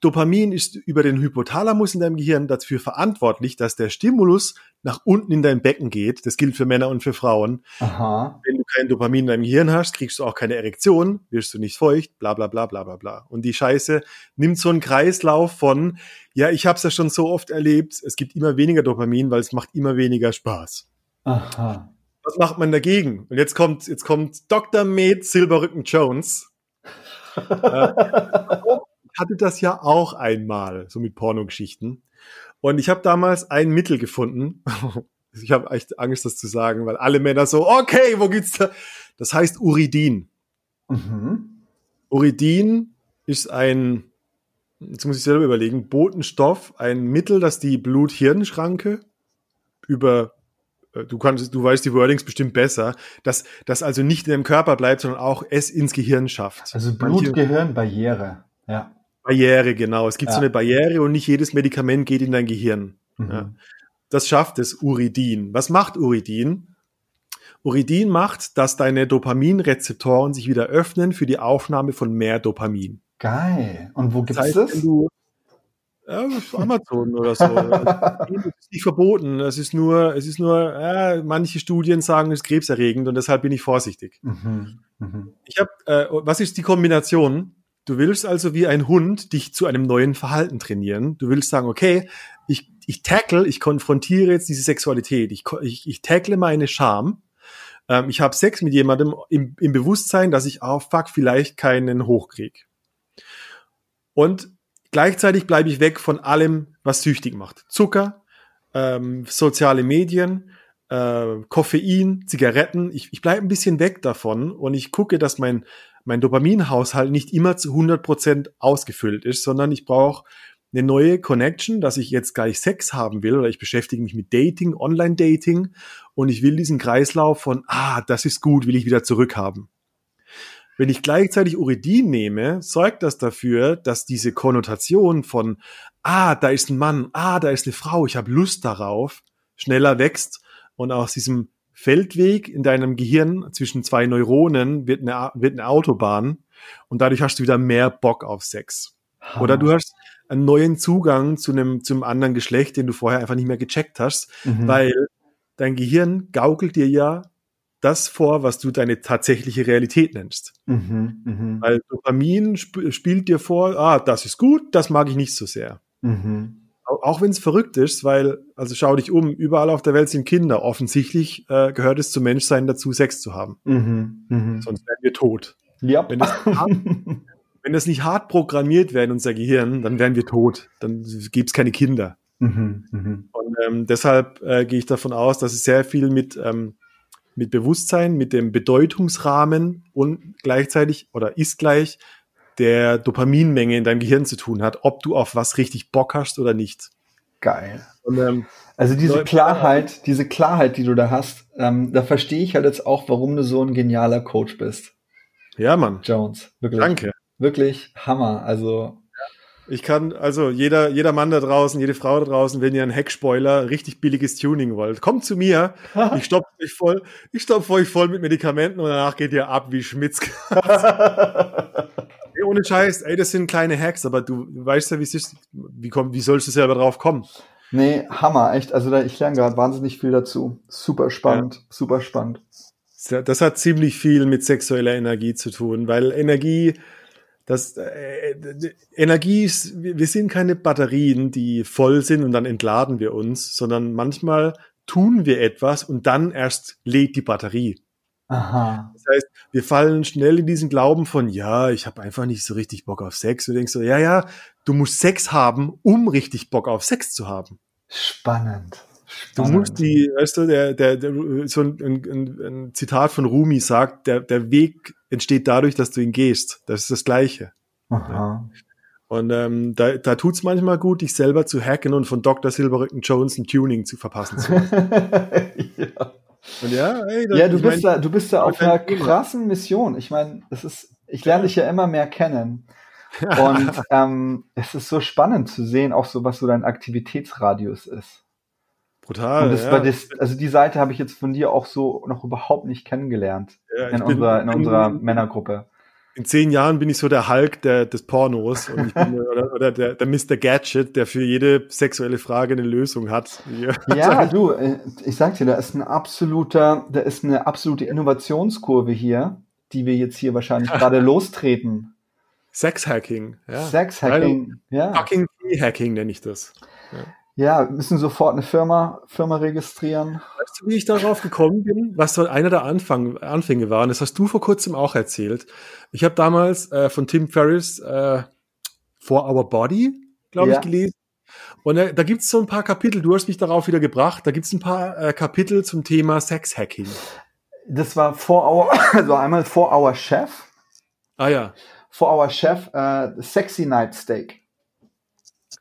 Dopamin ist über den Hypothalamus in deinem Gehirn dafür verantwortlich, dass der Stimulus nach unten in dein Becken geht. Das gilt für Männer und für Frauen. Aha. Wenn du kein Dopamin in deinem Gehirn hast, kriegst du auch keine Erektion, wirst du nicht feucht, bla bla bla bla bla bla. Und die Scheiße nimmt so einen Kreislauf von, ja, ich habe es ja schon so oft erlebt, es gibt immer weniger Dopamin, weil es macht immer weniger Spaß. Aha. Was macht man dagegen? Und jetzt kommt, jetzt kommt Dr. Med Silberrücken Jones. hatte das ja auch einmal, so mit Pornogeschichten. Und ich habe damals ein Mittel gefunden. ich habe echt Angst, das zu sagen, weil alle Männer so, okay, wo gibt's da? Das heißt Uridin. Mhm. Uridin ist ein, jetzt muss ich selber überlegen, Botenstoff, ein Mittel, das die Blut-Hirn-Schranke über äh, du kannst, du weißt die Wordings bestimmt besser, dass das also nicht in dem Körper bleibt, sondern auch es ins Gehirn schafft. Also Blut-Gehirn-Barriere, ja. Barriere, genau. Es gibt ja. so eine Barriere und nicht jedes Medikament geht in dein Gehirn. Mhm. Ja. Das schafft es Uridin. Was macht Uridin? Uridin macht, dass deine Dopaminrezeptoren sich wieder öffnen für die Aufnahme von mehr Dopamin. Geil. Und wo gibt's das? Heißt, das? Ja, Amazon oder so. das ist nicht verboten. Es ist nur, es ist nur, äh, manche Studien sagen, es ist krebserregend und deshalb bin ich vorsichtig. Mhm. Mhm. Ich habe, äh, was ist die Kombination? Du willst also wie ein Hund dich zu einem neuen Verhalten trainieren. Du willst sagen, okay, ich, ich tackle, ich konfrontiere jetzt diese Sexualität. Ich, ich, ich tackle meine Scham. Ähm, ich habe Sex mit jemandem im, im Bewusstsein, dass ich, oh fuck, vielleicht keinen hochkrieg. Und gleichzeitig bleibe ich weg von allem, was süchtig macht. Zucker, ähm, soziale Medien, äh, Koffein, Zigaretten. Ich, ich bleibe ein bisschen weg davon und ich gucke, dass mein mein Dopaminhaushalt nicht immer zu 100 Prozent ausgefüllt ist, sondern ich brauche eine neue Connection, dass ich jetzt gleich Sex haben will oder ich beschäftige mich mit Dating, Online-Dating und ich will diesen Kreislauf von, ah, das ist gut, will ich wieder zurückhaben. Wenn ich gleichzeitig Uridin nehme, sorgt das dafür, dass diese Konnotation von, ah, da ist ein Mann, ah, da ist eine Frau, ich habe Lust darauf, schneller wächst und aus diesem Feldweg in deinem Gehirn zwischen zwei Neuronen wird eine, wird eine Autobahn und dadurch hast du wieder mehr Bock auf Sex. Ha. Oder du hast einen neuen Zugang zu einem, zum anderen Geschlecht, den du vorher einfach nicht mehr gecheckt hast, mhm. weil dein Gehirn gaukelt dir ja das vor, was du deine tatsächliche Realität nennst. Mhm, mh. Weil Dopamin sp spielt dir vor, ah, das ist gut, das mag ich nicht so sehr. Mhm. Auch wenn es verrückt ist, weil, also schau dich um, überall auf der Welt sind Kinder. Offensichtlich äh, gehört es zum Menschsein dazu, Sex zu haben. Mhm, mh. Sonst wären wir tot. Ja. Wenn, das wenn das nicht hart programmiert wäre in unser Gehirn, dann wären wir tot. Dann gibt's keine Kinder. Mhm, mh. Und ähm, deshalb äh, gehe ich davon aus, dass es sehr viel mit, ähm, mit Bewusstsein, mit dem Bedeutungsrahmen und gleichzeitig oder ist gleich der Dopaminmenge in deinem Gehirn zu tun hat, ob du auf was richtig Bock hast oder nicht. Geil. Und, ähm, also diese Klarheit, diese Klarheit, die du da hast, ähm, da verstehe ich halt jetzt auch, warum du so ein genialer Coach bist. Ja, Mann. Jones, wirklich. Danke. Wirklich Hammer. Also ich kann, also jeder, jeder Mann da draußen, jede Frau da draußen, wenn ihr einen Heckspoiler, richtig billiges Tuning wollt, kommt zu mir. ich stopfe euch voll, ich stopfe euch voll mit Medikamenten und danach geht ihr ab wie Schmitz. ey, ohne Scheiß, ey, das sind kleine Hacks, aber du weißt ja, wie es ist, wie, komm, wie sollst du selber drauf kommen? Nee, Hammer, echt. Also da, ich lerne gerade wahnsinnig viel dazu. Super spannend, ja. super spannend. Das hat ziemlich viel mit sexueller Energie zu tun, weil Energie, das äh, Energie ist, wir sind keine Batterien, die voll sind und dann entladen wir uns, sondern manchmal tun wir etwas und dann erst lädt die Batterie. Aha. Das heißt, wir fallen schnell in diesen Glauben von, ja, ich habe einfach nicht so richtig Bock auf Sex. Du denkst so, ja, ja, du musst Sex haben, um richtig Bock auf Sex zu haben. Spannend. Du musst die, weißt du, der, der, der so ein, ein, ein, Zitat von Rumi sagt, der, der Weg entsteht dadurch, dass du ihn gehst. Das ist das Gleiche. Aha. Und ähm, da, da tut es manchmal gut, dich selber zu hacken und von Dr. Silberrücken Jones ein Tuning zu verpassen zu ja. Und ja, ey, das, ja, du bist mein, da, du bist da auf einer krassen Mission. Ich meine, es ist, ich lerne dich ja immer mehr kennen. Und ähm, es ist so spannend zu sehen, auch so, was so dein Aktivitätsradius ist. Brutal. Das, ja. das, also die Seite habe ich jetzt von dir auch so noch überhaupt nicht kennengelernt ja, in, unserer, in unserer Männergruppe. In zehn Jahren bin ich so der Hulk der, des Pornos und ich bin, oder, oder der, der Mr. Gadget, der für jede sexuelle Frage eine Lösung hat. Ja, du, äh, ich sag dir, da ist ein absoluter, da ist eine absolute Innovationskurve hier, die wir jetzt hier wahrscheinlich gerade lostreten. Sexhacking, ja. Sexhacking, ja. Fucking Hacking nenne ich das. Ja. Ja, wir müssen sofort eine Firma, Firma registrieren. Weißt du, wie ich darauf gekommen bin? Was so einer der Anfang, Anfänge waren? Das hast du vor kurzem auch erzählt. Ich habe damals äh, von Tim Ferriss äh, For Our Body, glaube ja. ich, gelesen. Und äh, da gibt's so ein paar Kapitel, du hast mich darauf wieder gebracht, da gibt's ein paar äh, Kapitel zum Thema Sexhacking. Das war For Our, also einmal For Our Chef. Ah ja. For Our Chef, äh, Sexy Night Steak.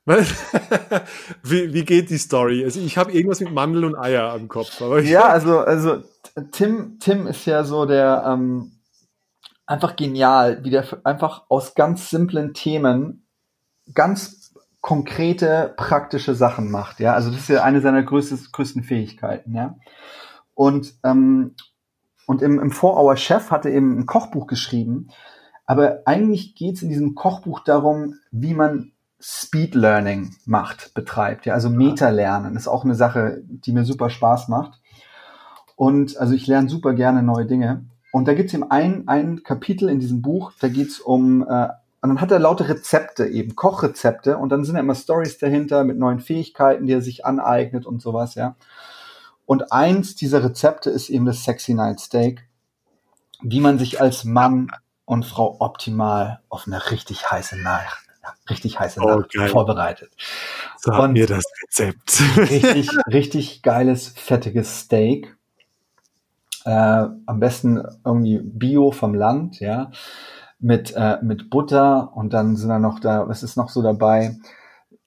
wie, wie geht die Story? Also ich habe irgendwas mit Mandel und Eier am Kopf. ja, also, also Tim, Tim ist ja so der ähm, einfach genial, wie der einfach aus ganz simplen Themen ganz konkrete, praktische Sachen macht. Ja, also das ist ja eine seiner größten, größten Fähigkeiten. Ja, und ähm, und im, im Four-Hour Chef hatte eben ein Kochbuch geschrieben. Aber eigentlich geht es in diesem Kochbuch darum, wie man Speed Learning macht, betreibt. Ja, also Meta-Lernen ist auch eine Sache, die mir super Spaß macht. Und also ich lerne super gerne neue Dinge. Und da gibt es eben ein, ein Kapitel in diesem Buch, da geht es um, äh, und dann hat er lauter Rezepte eben, Kochrezepte, und dann sind da immer Stories dahinter mit neuen Fähigkeiten, die er sich aneignet und sowas, ja. Und eins dieser Rezepte ist eben das Sexy Night Steak, wie man sich als Mann und Frau optimal auf eine richtig heiße Nacht richtig heiße oh, Nacht geil. vorbereitet. Sag und mir das Rezept. richtig, richtig geiles, fettiges Steak. Äh, am besten irgendwie Bio vom Land, ja, mit, äh, mit Butter und dann sind da noch da, was ist noch so dabei?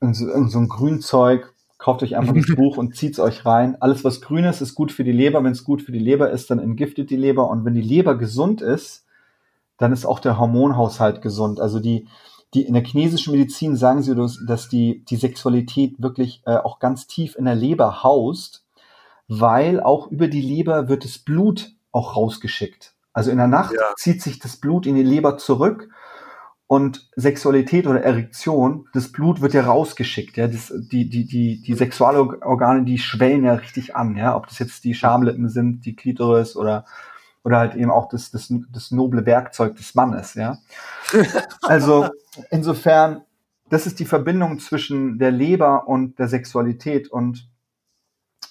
Irgend so, irgend so ein Grünzeug. Kauft euch einfach das Buch und zieht's euch rein. Alles, was grün ist, ist gut für die Leber. Wenn es gut für die Leber ist, dann entgiftet die Leber. Und wenn die Leber gesund ist, dann ist auch der Hormonhaushalt gesund. Also die, die in der chinesischen Medizin sagen sie, dass die, die Sexualität wirklich äh, auch ganz tief in der Leber haust, weil auch über die Leber wird das Blut auch rausgeschickt. Also in der Nacht ja. zieht sich das Blut in die Leber zurück und Sexualität oder Erektion, das Blut wird ja rausgeschickt, ja, das, die, die, die, die Sexualorgane, die schwellen ja richtig an, ja, ob das jetzt die Schamlippen sind, die Klitoris oder oder halt eben auch das, das, das noble Werkzeug des Mannes, ja. Also insofern das ist die Verbindung zwischen der Leber und der Sexualität und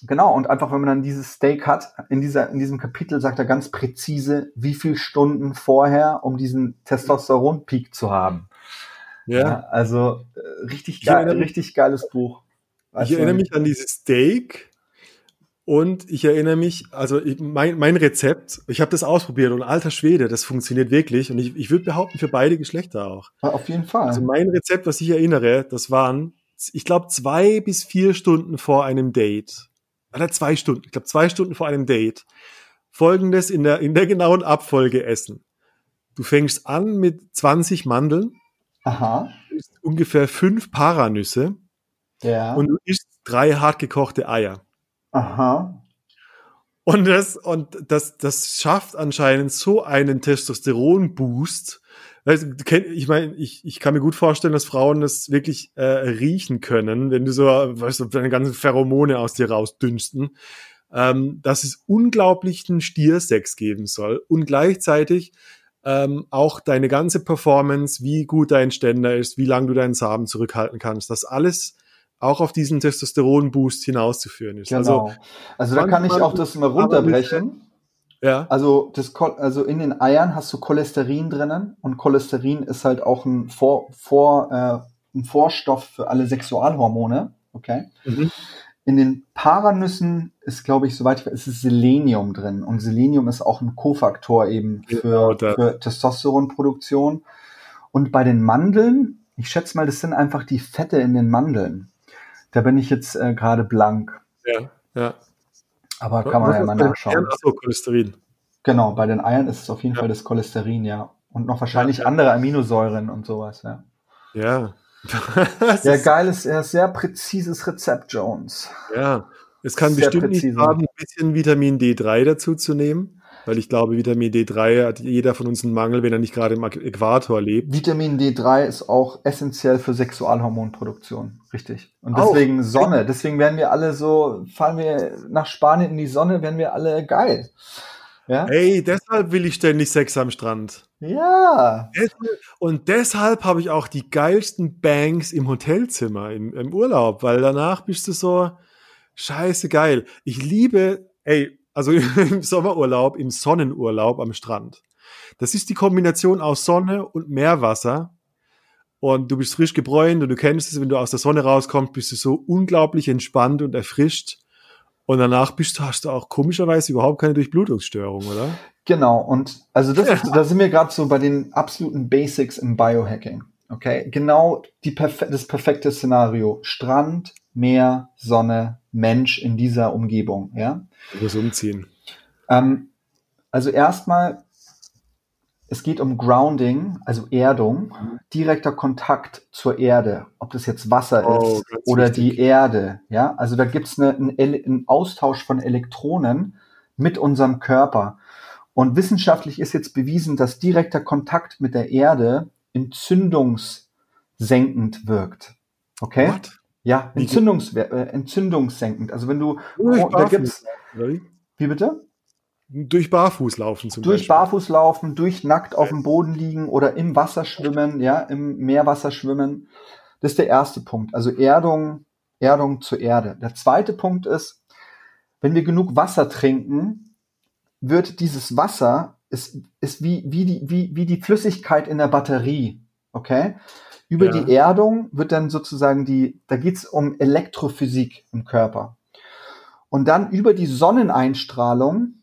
genau, und einfach, wenn man dann dieses Steak hat, in dieser, in diesem Kapitel sagt er ganz präzise, wie viel Stunden vorher, um diesen Testosteron-Peak zu haben. Ja. ja also, äh, richtig geil, richtig geiles Buch. ich erinnere mich an dieses Steak, und ich erinnere mich, also mein, mein Rezept, ich habe das ausprobiert und alter Schwede, das funktioniert wirklich. Und ich, ich würde behaupten, für beide Geschlechter auch. Auf jeden Fall. Also mein Rezept, was ich erinnere, das waren, ich glaube, zwei bis vier Stunden vor einem Date. Oder zwei Stunden, ich glaube, zwei Stunden vor einem Date. Folgendes in der, in der genauen Abfolge essen. Du fängst an mit 20 Mandeln. Aha. Ungefähr fünf Paranüsse. Ja. Und du isst drei hartgekochte Eier. Aha. Und das, und das, das schafft anscheinend so einen Testosteron-Boost. Ich meine, ich, ich kann mir gut vorstellen, dass Frauen das wirklich äh, riechen können, wenn du so, weißt du, deine ganzen Pheromone aus dir rausdünsten, ähm, dass es unglaublichen Stiersex geben soll und gleichzeitig ähm, auch deine ganze Performance, wie gut dein Ständer ist, wie lange du deinen Samen zurückhalten kannst, das alles auch auf diesen Testosteron-Boost hinauszuführen ist. Genau. Also, also da kann ich auch das mal runterbrechen. Ja. Also, das, also in den Eiern hast du Cholesterin drinnen und Cholesterin ist halt auch ein, Vor, Vor, äh, ein Vorstoff für alle Sexualhormone. Okay. Mhm. In den Paranüssen ist, glaube ich, soweit ich weiß, ist Selenium drin. Und Selenium ist auch ein Kofaktor eben für, genau für Testosteronproduktion. Und bei den Mandeln, ich schätze mal, das sind einfach die Fette in den Mandeln. Da bin ich jetzt äh, gerade blank. Ja, ja. Aber kann man ja mal nachschauen. Achso, Cholesterin. Genau, bei den Eiern ist es auf jeden ja. Fall das Cholesterin, ja. Und noch wahrscheinlich ja, andere Aminosäuren und sowas, ja. Ja. ja, geiles, ja, sehr präzises Rezept, Jones. Ja. Es kann sehr bestimmt präzise. nicht haben, ein bisschen Vitamin D3 dazu zu nehmen weil ich glaube, Vitamin D3 hat jeder von uns einen Mangel, wenn er nicht gerade im Äquator lebt. Vitamin D3 ist auch essentiell für Sexualhormonproduktion, richtig. Und deswegen auch. Sonne, deswegen werden wir alle so, fahren wir nach Spanien in die Sonne, werden wir alle geil. Ja? Ey, deshalb will ich ständig Sex am Strand. Ja. Und deshalb habe ich auch die geilsten Bangs im Hotelzimmer, im, im Urlaub, weil danach bist du so scheiße geil. Ich liebe, ey, also im Sommerurlaub, im Sonnenurlaub am Strand. Das ist die Kombination aus Sonne und Meerwasser. Und du bist frisch gebräunt und du kennst es, wenn du aus der Sonne rauskommst, bist du so unglaublich entspannt und erfrischt. Und danach bist du, hast du auch komischerweise überhaupt keine Durchblutungsstörung, oder? Genau. Und also das ist, da sind wir gerade so bei den absoluten Basics im Biohacking. Okay. Genau die das perfekte Szenario. Strand, Meer, Sonne, Mensch in dieser Umgebung, ja. Du musst umziehen. Ähm, also erstmal, es geht um Grounding, also Erdung, direkter Kontakt zur Erde, ob das jetzt Wasser oh, ist oder wichtig. die Erde, ja. Also da gibt's eine, einen, einen Austausch von Elektronen mit unserem Körper. Und wissenschaftlich ist jetzt bewiesen, dass direkter Kontakt mit der Erde entzündungssenkend wirkt. Okay? What? Ja, Entzündungs äh, entzündungssenkend. Also wenn du, oh, da gibt's, wie bitte? Durch Barfuß laufen zum Durch Beispiel. Barfuß laufen, durch nackt auf dem Boden liegen oder im Wasser schwimmen, ja, im Meerwasser schwimmen. Das ist der erste Punkt. Also Erdung, Erdung zur Erde. Der zweite Punkt ist, wenn wir genug Wasser trinken, wird dieses Wasser ist, ist wie, wie, die, wie, wie die Flüssigkeit in der Batterie. Okay? Über ja. die Erdung wird dann sozusagen die, da geht's um Elektrophysik im Körper. Und dann über die Sonneneinstrahlung,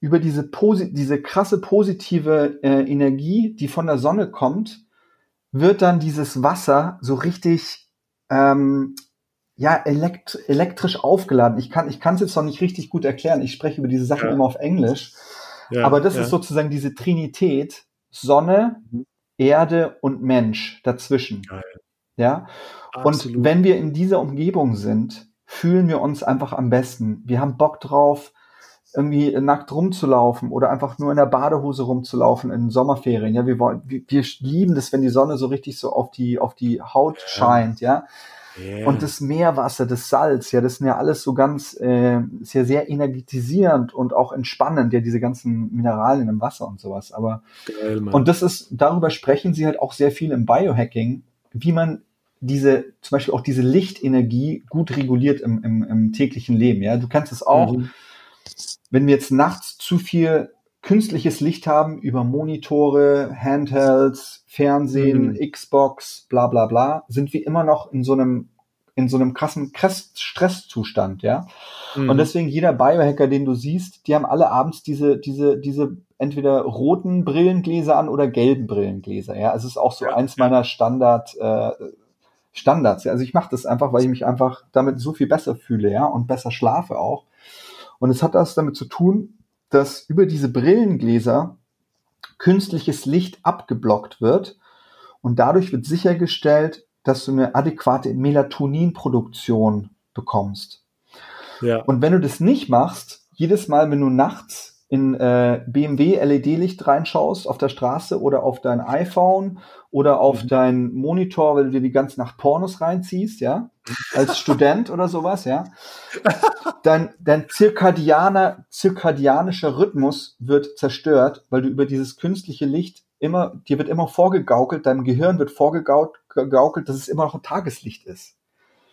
über diese, posi diese krasse positive äh, Energie, die von der Sonne kommt, wird dann dieses Wasser so richtig ähm, ja elekt elektrisch aufgeladen. Ich kann ich kann es jetzt noch nicht richtig gut erklären. Ich spreche über diese Sachen ja. immer auf Englisch, ja, aber das ja. ist sozusagen diese Trinität Sonne, mhm. Erde und Mensch dazwischen. Geil. Ja. Absolut. Und wenn wir in dieser Umgebung sind, fühlen wir uns einfach am besten. Wir haben Bock drauf, irgendwie nackt rumzulaufen oder einfach nur in der Badehose rumzulaufen in Sommerferien. Ja, wir wollen, wir, wir lieben das, wenn die Sonne so richtig so auf die, auf die Haut ja. scheint, ja. Yeah. Und das Meerwasser, das Salz, ja, das sind ja alles so ganz, äh, ist ja sehr energetisierend und auch entspannend, ja, diese ganzen Mineralien im Wasser und sowas. Aber Geil, und das ist, darüber sprechen sie halt auch sehr viel im Biohacking, wie man diese, zum Beispiel auch diese Lichtenergie gut reguliert im, im, im täglichen Leben. Ja, du kannst es auch, mhm. wenn wir jetzt nachts zu viel künstliches Licht haben über Monitore, Handhelds, Fernsehen, mhm. Xbox, bla bla bla, sind wir immer noch in so einem in so einem krassen Stresszustand, ja. Mhm. Und deswegen jeder Biohacker, den du siehst, die haben alle abends diese diese diese entweder roten Brillengläser an oder gelben Brillengläser, ja. Es ist auch so ja. eins meiner Standard äh, Standards. Also ich mache das einfach, weil ich mich einfach damit so viel besser fühle, ja, und besser schlafe auch. Und es hat das damit zu tun, dass über diese Brillengläser künstliches Licht abgeblockt wird und dadurch wird sichergestellt, dass du eine adäquate Melatoninproduktion bekommst. Ja. Und wenn du das nicht machst, jedes Mal, wenn du nachts in äh, BMW LED-Licht reinschaust auf der Straße oder auf dein iPhone oder auf mhm. dein Monitor, weil du dir die ganze Nacht Pornos reinziehst, ja, als Student oder sowas, ja, dein, dein zirkadianer, zirkadianischer Rhythmus wird zerstört, weil du über dieses künstliche Licht immer, dir wird immer vorgegaukelt, deinem Gehirn wird vorgegaukelt, dass es immer noch ein Tageslicht ist.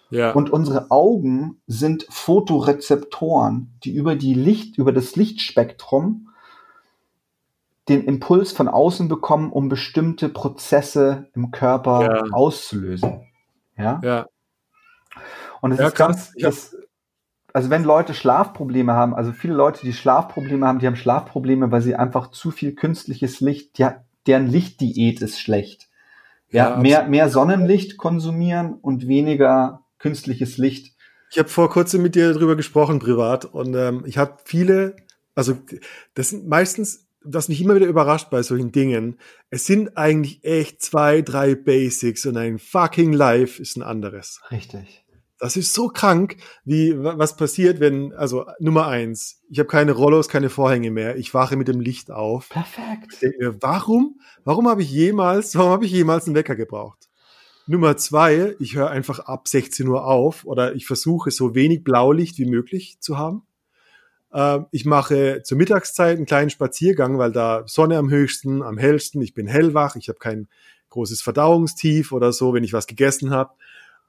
Ja. Und unsere Augen sind Fotorezeptoren, die über die Licht, über das Lichtspektrum den Impuls von außen bekommen, um bestimmte Prozesse im Körper ja. auszulösen. Ja. ja. Und es ja, ist ganz, das, also wenn Leute Schlafprobleme haben, also viele Leute, die Schlafprobleme haben, die haben Schlafprobleme, weil sie einfach zu viel künstliches Licht, ja, deren Lichtdiät ist schlecht. Ja, ja mehr, mehr Sonnenlicht konsumieren und weniger künstliches Licht. Ich habe vor kurzem mit dir darüber gesprochen, privat, und ähm, ich habe viele, also das sind meistens, was mich immer wieder überrascht bei solchen Dingen, es sind eigentlich echt zwei, drei Basics und ein fucking Life ist ein anderes. Richtig. Das ist so krank, wie was passiert, wenn, also Nummer eins, ich habe keine Rollos, keine Vorhänge mehr, ich wache mit dem Licht auf. Perfekt. Denke, warum? Warum habe ich jemals, warum habe ich jemals einen Wecker gebraucht? Nummer zwei, ich höre einfach ab 16 Uhr auf oder ich versuche so wenig Blaulicht wie möglich zu haben. Äh, ich mache zur Mittagszeit einen kleinen Spaziergang, weil da Sonne am höchsten, am hellsten, ich bin hellwach, ich habe kein großes Verdauungstief oder so, wenn ich was gegessen habe.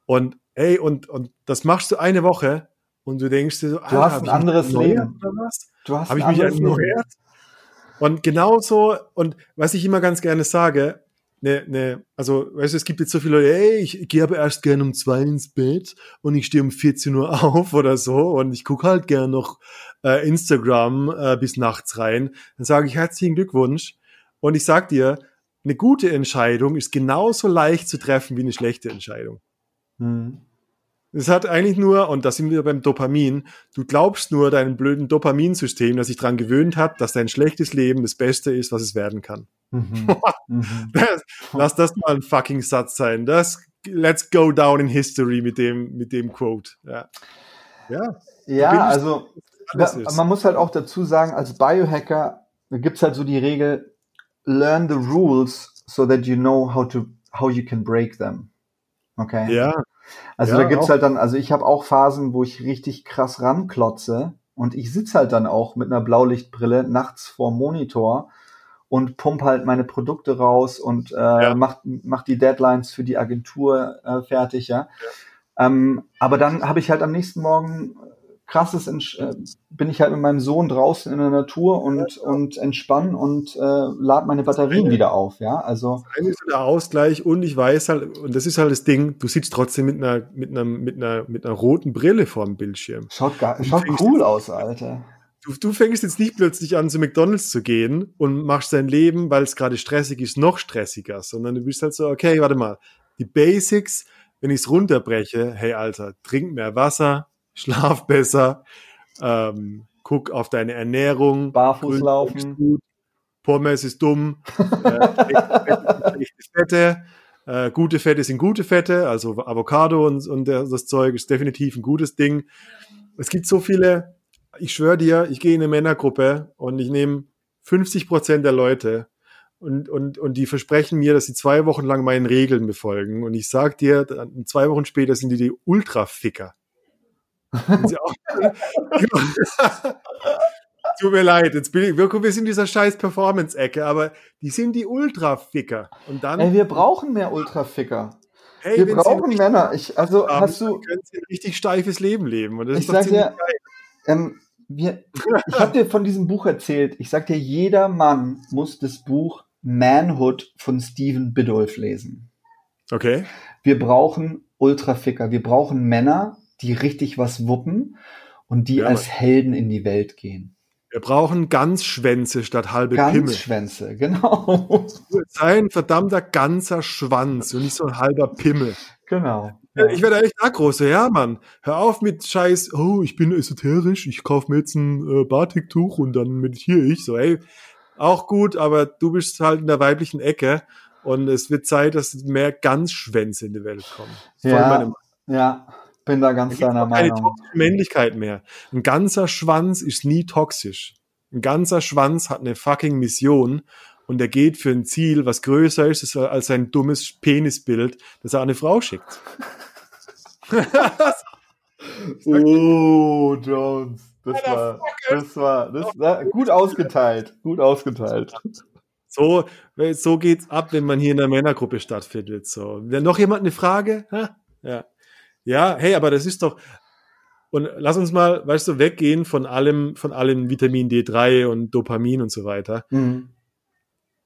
Und ey, und, und das machst du eine Woche und du denkst dir so, du hast ein anderes Leben. Oder was? Du hast habe ich mich erneuert? Und genauso, und was ich immer ganz gerne sage, ne, ne, also, weißt du, es gibt jetzt so viele Leute, ey, ich, gehe aber erst gerne um zwei ins Bett und ich stehe um 14 Uhr auf oder so und ich gucke halt gerne noch äh, Instagram äh, bis nachts rein. Dann sage ich herzlichen Glückwunsch und ich sag dir, eine gute Entscheidung ist genauso leicht zu treffen wie eine schlechte Entscheidung. Mhm. Es hat eigentlich nur, und da sind wir beim Dopamin, du glaubst nur deinem blöden Dopaminsystem, das sich daran gewöhnt hat, dass dein schlechtes Leben das Beste ist, was es werden kann. Mhm. mhm. lass das mal ein fucking Satz sein. Das, let's go down in history mit dem, mit dem Quote. Ja, ja, ja also man muss halt auch dazu sagen, als Biohacker gibt's halt so die Regel, learn the rules so that you know how to, how you can break them. Okay? Ja. Also ja, da gibt's auch. halt dann, also ich habe auch Phasen, wo ich richtig krass ranklotze und ich sitze halt dann auch mit einer Blaulichtbrille nachts vor Monitor und pump halt meine Produkte raus und äh, ja. mach, mach die Deadlines für die Agentur äh, fertig, ja. ja. Ähm, aber dann habe ich halt am nächsten Morgen krasses, äh, bin ich halt mit meinem Sohn draußen in der Natur und, ja, und entspannen und äh, lad meine Batterien eine, wieder auf, ja, also. Eigentlich so der Ausgleich und ich weiß halt, und das ist halt das Ding, du sitzt trotzdem mit einer, mit einer, mit einer, mit einer roten Brille vor dem Bildschirm. Schaut, gar, schaut cool aus, Alter. Du, du fängst jetzt nicht plötzlich an, zu McDonalds zu gehen und machst dein Leben, weil es gerade stressig ist, noch stressiger, sondern du bist halt so, okay, warte mal, die Basics, wenn ich es runterbreche, hey Alter, trink mehr Wasser, schlaf besser, ähm, guck auf deine Ernährung. Barfuß laufen. Pommes ist dumm. äh, Fette. Äh, gute Fette sind gute Fette, also Avocado und, und das Zeug ist definitiv ein gutes Ding. Es gibt so viele, ich schwöre dir, ich gehe in eine Männergruppe und ich nehme 50 Prozent der Leute und, und, und die versprechen mir, dass sie zwei Wochen lang meinen Regeln befolgen. Und ich sag dir, zwei Wochen später sind die die Ultraficker. Tut mir leid, jetzt bin ich, wir, sind in dieser scheiß Performance-Ecke, aber die sind die Ultraficker. Und dann. Ey, wir brauchen mehr Ultraficker. Hey, Wir brauchen Männer. Ich, also haben, hast du, können sie ein richtig steifes Leben leben. Und das ich ist doch sag dir, ähm, wir, ich habe dir von diesem Buch erzählt. Ich sag dir, jeder Mann muss das Buch Manhood von Stephen Biddulph lesen. Okay. Wir brauchen Ultraficker. Wir brauchen Männer, die richtig was wuppen und die Ja, als Helden in die Welt gehen. Wir brauchen Ganzschwänze statt halbe Pimmel. Ganzschwänze, genau. Sein verdammter ganzer Schwanz und nicht so ein halber Pimmel. genau. Ich werde echt aggro, so, ja, Mann. Hör auf mit Scheiß, oh, ich bin esoterisch, ich kaufe mir jetzt ein äh, Batiktuch und dann meditiere ich. So, ey, auch gut, aber du bist halt in der weiblichen Ecke und es wird Zeit, dass mehr Ganzschwänze in die Welt kommen. Ja. Ja, bin da Da ganz gibt's deiner auch keine Meinung. toxische Männlichkeit mehr. Ein ganzer Schwanz ist nie toxisch. Ein ganzer Schwanz hat eine fucking Mission und er geht für ein Ziel, was größer ist als sein dummes Penisbild, das er an eine Frau schickt. Oh, Jones. Das war, das war, das war gut ausgeteilt. Gut ausgeteilt. So, so geht's ab, wenn man hier in der Männergruppe stattfindet. So, Wer- noch jemand eine Frage? Ha? Ja, ja, hey, aber das ist doch. Und lass uns mal, weißt du, weggehen von allem, von allem Vitamin D3 und Dopamin und so weiter. Mhm.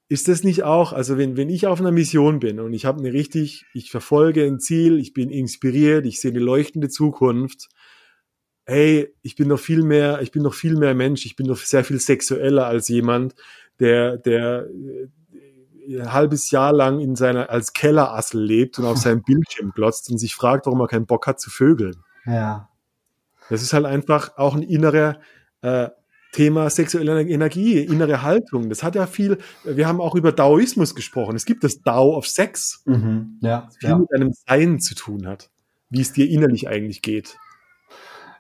Ist das nicht auch, also wenn, wenn ich auf einer Mission bin und ich habe eine richtig, ich verfolge ein Ziel, ich bin inspiriert, ich sehe eine leuchtende Zukunft, hey, ich bin noch viel mehr, ich bin noch viel mehr Mensch, ich bin noch sehr viel sexueller als jemand, der, der ein halbes Jahr lang in seiner, als Kellerassel lebt und auf seinem Bildschirm glotzt und sich fragt, warum er keinen Bock hat zu vögeln. Ja. Das ist halt einfach auch ein innerer äh, Thema sexuelle Energie, innere Haltung. Das hat ja viel, wir haben auch über Daoismus gesprochen. Es gibt das Dao of Sex, Mhm. Ja. das viel Ja. mit einem Sein zu tun hat, wie es dir innerlich eigentlich geht.